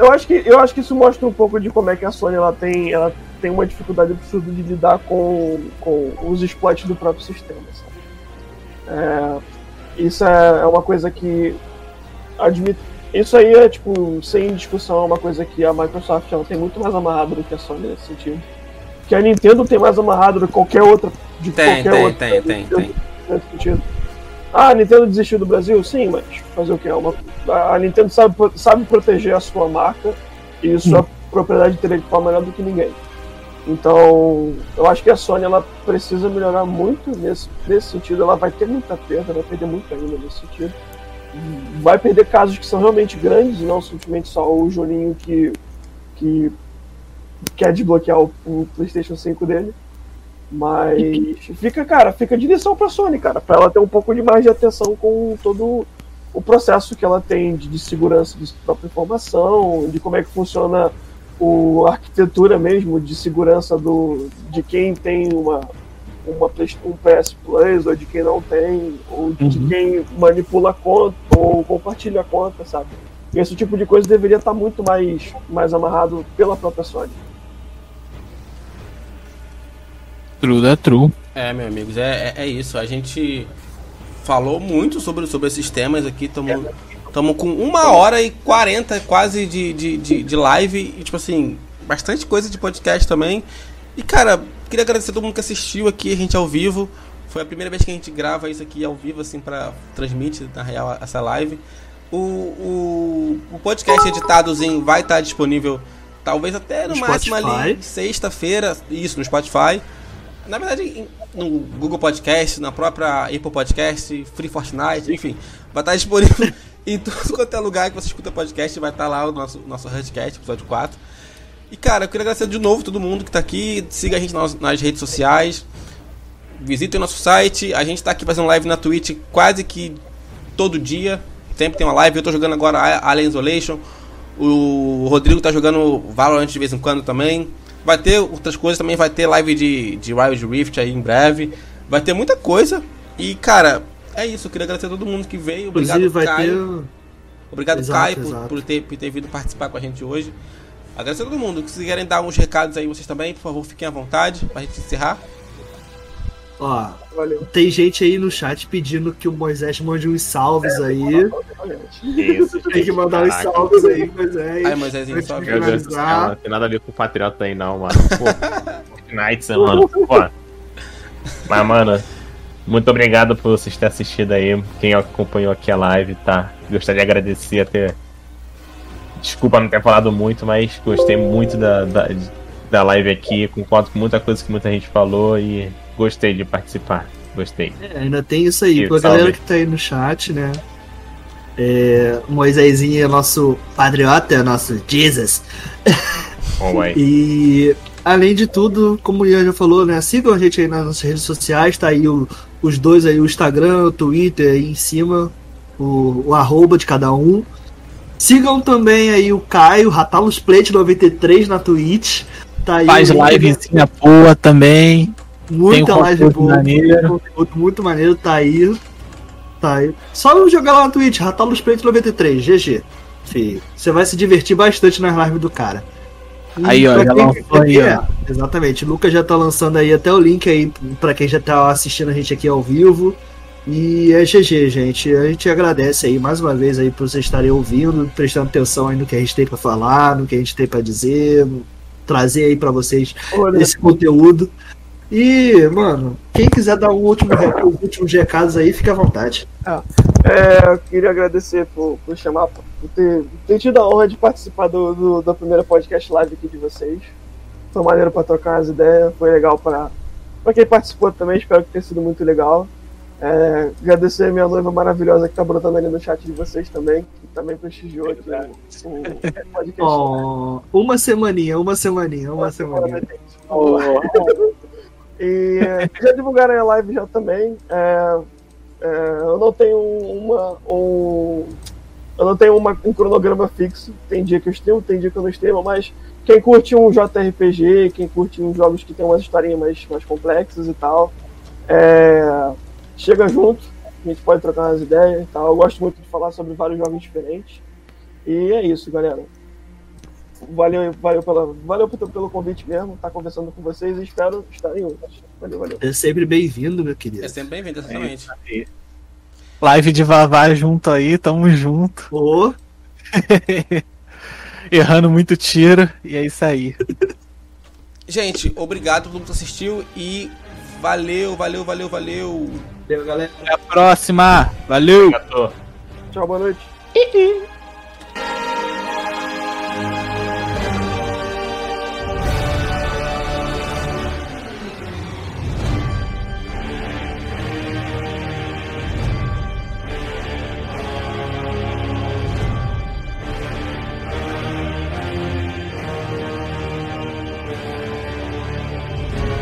Eu acho, que, eu acho que isso mostra um pouco de como é que a Sony ela tem, ela tem uma dificuldade absurda de lidar com, com os exploits do próprio sistema? É, isso é, é uma coisa que admito. Isso aí é, tipo, sem discussão, é uma coisa que a Microsoft ela tem muito mais amarrado do que a Sony nesse sentido. Que a Nintendo tem mais amarrado do que qualquer outra. De tem, qualquer tem, outra, tem, tem, tem. Nesse sentido. Ah, a Nintendo desistiu do Brasil? Sim, mas fazer o que? É uma... A Nintendo sabe, sabe proteger a sua marca e sua hum. propriedade intelectual melhor do que ninguém. Então, eu acho que a Sony ela precisa melhorar muito nesse, nesse sentido. Ela vai ter muita perda, vai perder muito ainda nesse sentido. Vai perder casos que são realmente grandes, não simplesmente só o Juninho que, que quer desbloquear o, o PlayStation 5 dele. Mas fica, cara, fica de lição pra Sony, cara, pra ela ter um pouco de mais de atenção com todo o processo que ela tem de, de segurança de própria informação, de como é que funciona o, a arquitetura mesmo de segurança do, de quem tem uma, uma um PS Plus ou de quem não tem, ou de uhum. quem manipula a conta ou compartilha a conta, sabe? Esse tipo de coisa deveria estar muito mais, mais amarrado pela própria Sony. True da true. É, meus amigos, é, é, é, isso. A gente falou muito sobre, sobre esses temas aqui, estamos Estamos com uma hora e quarenta quase de, de, de, de, live e, tipo assim, bastante coisa de podcast também. E, cara, queria agradecer a todo mundo que assistiu aqui, a gente ao vivo. Foi a primeira vez que a gente grava isso aqui ao vivo, assim, pra transmitir, na real, essa live. O, o, o podcast editadozinho vai estar disponível, talvez até no, no máximo Spotify. ali, sexta-feira, isso, no Spotify. Na verdade, no Google Podcast, na própria Apple Podcast, Free Fortnite, enfim, vai estar disponível em tudo quanto é lugar que você escuta podcast, vai estar lá o nosso, nosso Hardcast, episódio 4. E cara, eu queria agradecer de novo todo mundo que está aqui. Siga a gente nas, nas redes sociais. Visitem o nosso site. A gente está aqui fazendo live na Twitch quase que todo dia. Sempre tem uma live. Eu estou jogando agora Alien Isolation. O Rodrigo está jogando Valorant de vez em quando também. Vai ter outras coisas também. Vai ter live de, de Wild Rift aí em breve. Vai ter muita coisa. E cara, é isso, eu queria agradecer a todo mundo que veio. Obrigado, Inclusive, Caio. Ter... Obrigado, exato, Caio, por, por, ter, por ter vindo participar com a gente hoje. Agradecer a todo mundo. Se quiserem dar uns recados aí, vocês também, por favor, fiquem à vontade pra gente encerrar. Ó, Valeu. tem gente aí no chat pedindo que o Moisés mande uns salves é, aí. Isso, tem que mandar uns salves aí, Moisés. Ai, Moisés, Deus do céu, não tem nada a ver com o Patriota aí, não, mano. Pô, Nights, mano. Pô. Mas, mano, muito obrigado por vocês terem assistido aí. Quem acompanhou aqui a live, tá? Gostaria de agradecer até. Desculpa não ter falado muito, mas gostei muito da, da, da live aqui. Concordo com muita coisa que muita gente falou e gostei de participar. Gostei. É, ainda tem isso aí. Pra galera que tá aí no chat, né? É, Moisésinho é nosso patriota, é nosso Jesus. Oh, e além de tudo, como o Ian já falou, né? Sigam a gente aí nas nossas redes sociais, tá aí o, os dois aí, o Instagram, o Twitter aí em cima, o, o arroba de cada um. Sigam também aí o Caio, Ratalos Plate 93 na Twitch. Tá aí Faz livezinha boa também. Muita live boa. Maneiro. Muito, muito maneiro, tá aí. Tá aí. Só jogar lá na Twitch, Ratalos Plate 93, GG. Você vai se divertir bastante nas lives do cara. Aí, ó, já lançou aí, é, Exatamente. O Lucas já tá lançando aí até o link aí para quem já tá assistindo a gente aqui ao vivo. E é GG, gente. A gente agradece aí mais uma vez aí por vocês estarem ouvindo, prestando atenção aí no que a gente tem para falar, no que a gente tem para dizer, trazer aí para vocês Olha. esse conteúdo. E, mano, quem quiser dar um último, os últimos recados aí, fica à vontade. Ah, é, eu queria agradecer por, por chamar, por ter, ter tido a honra de participar do, do, da primeira podcast live aqui de vocês. Foi maneiro para trocar as ideias, foi legal para quem participou também, espero que tenha sido muito legal. É, agradecer a minha noiva maravilhosa que tá brotando ali no chat de vocês também, que também prestigiou aqui o, o podcast. Oh, uma semaninha, uma semaninha, uma semaninha. Oh. E já divulgaram a live já também. É, é, eu não tenho uma. Um, eu não tenho uma, um cronograma fixo. Tem dia que eu streamo, tem dia que eu não streamo, mas quem curte um JRPG, quem curte uns jogos que tem umas historinhas mais, mais complexas e tal, é, chega junto, a gente pode trocar umas ideias e tal. Eu gosto muito de falar sobre vários jogos diferentes. E é isso, galera. Valeu, valeu, pela, valeu pelo convite mesmo, estar tá conversando com vocês e espero estar em outros. Valeu, valeu. É sempre bem-vindo, meu querido. É sempre bem-vindo, exatamente. É Live de Vavá junto aí, tamo junto. Oh. Errando muito tiro, e é isso aí. Gente, obrigado por todo mundo que assistiu e valeu, valeu, valeu, valeu. Valeu, galera. Até a próxima. Valeu. Tchau, boa noite.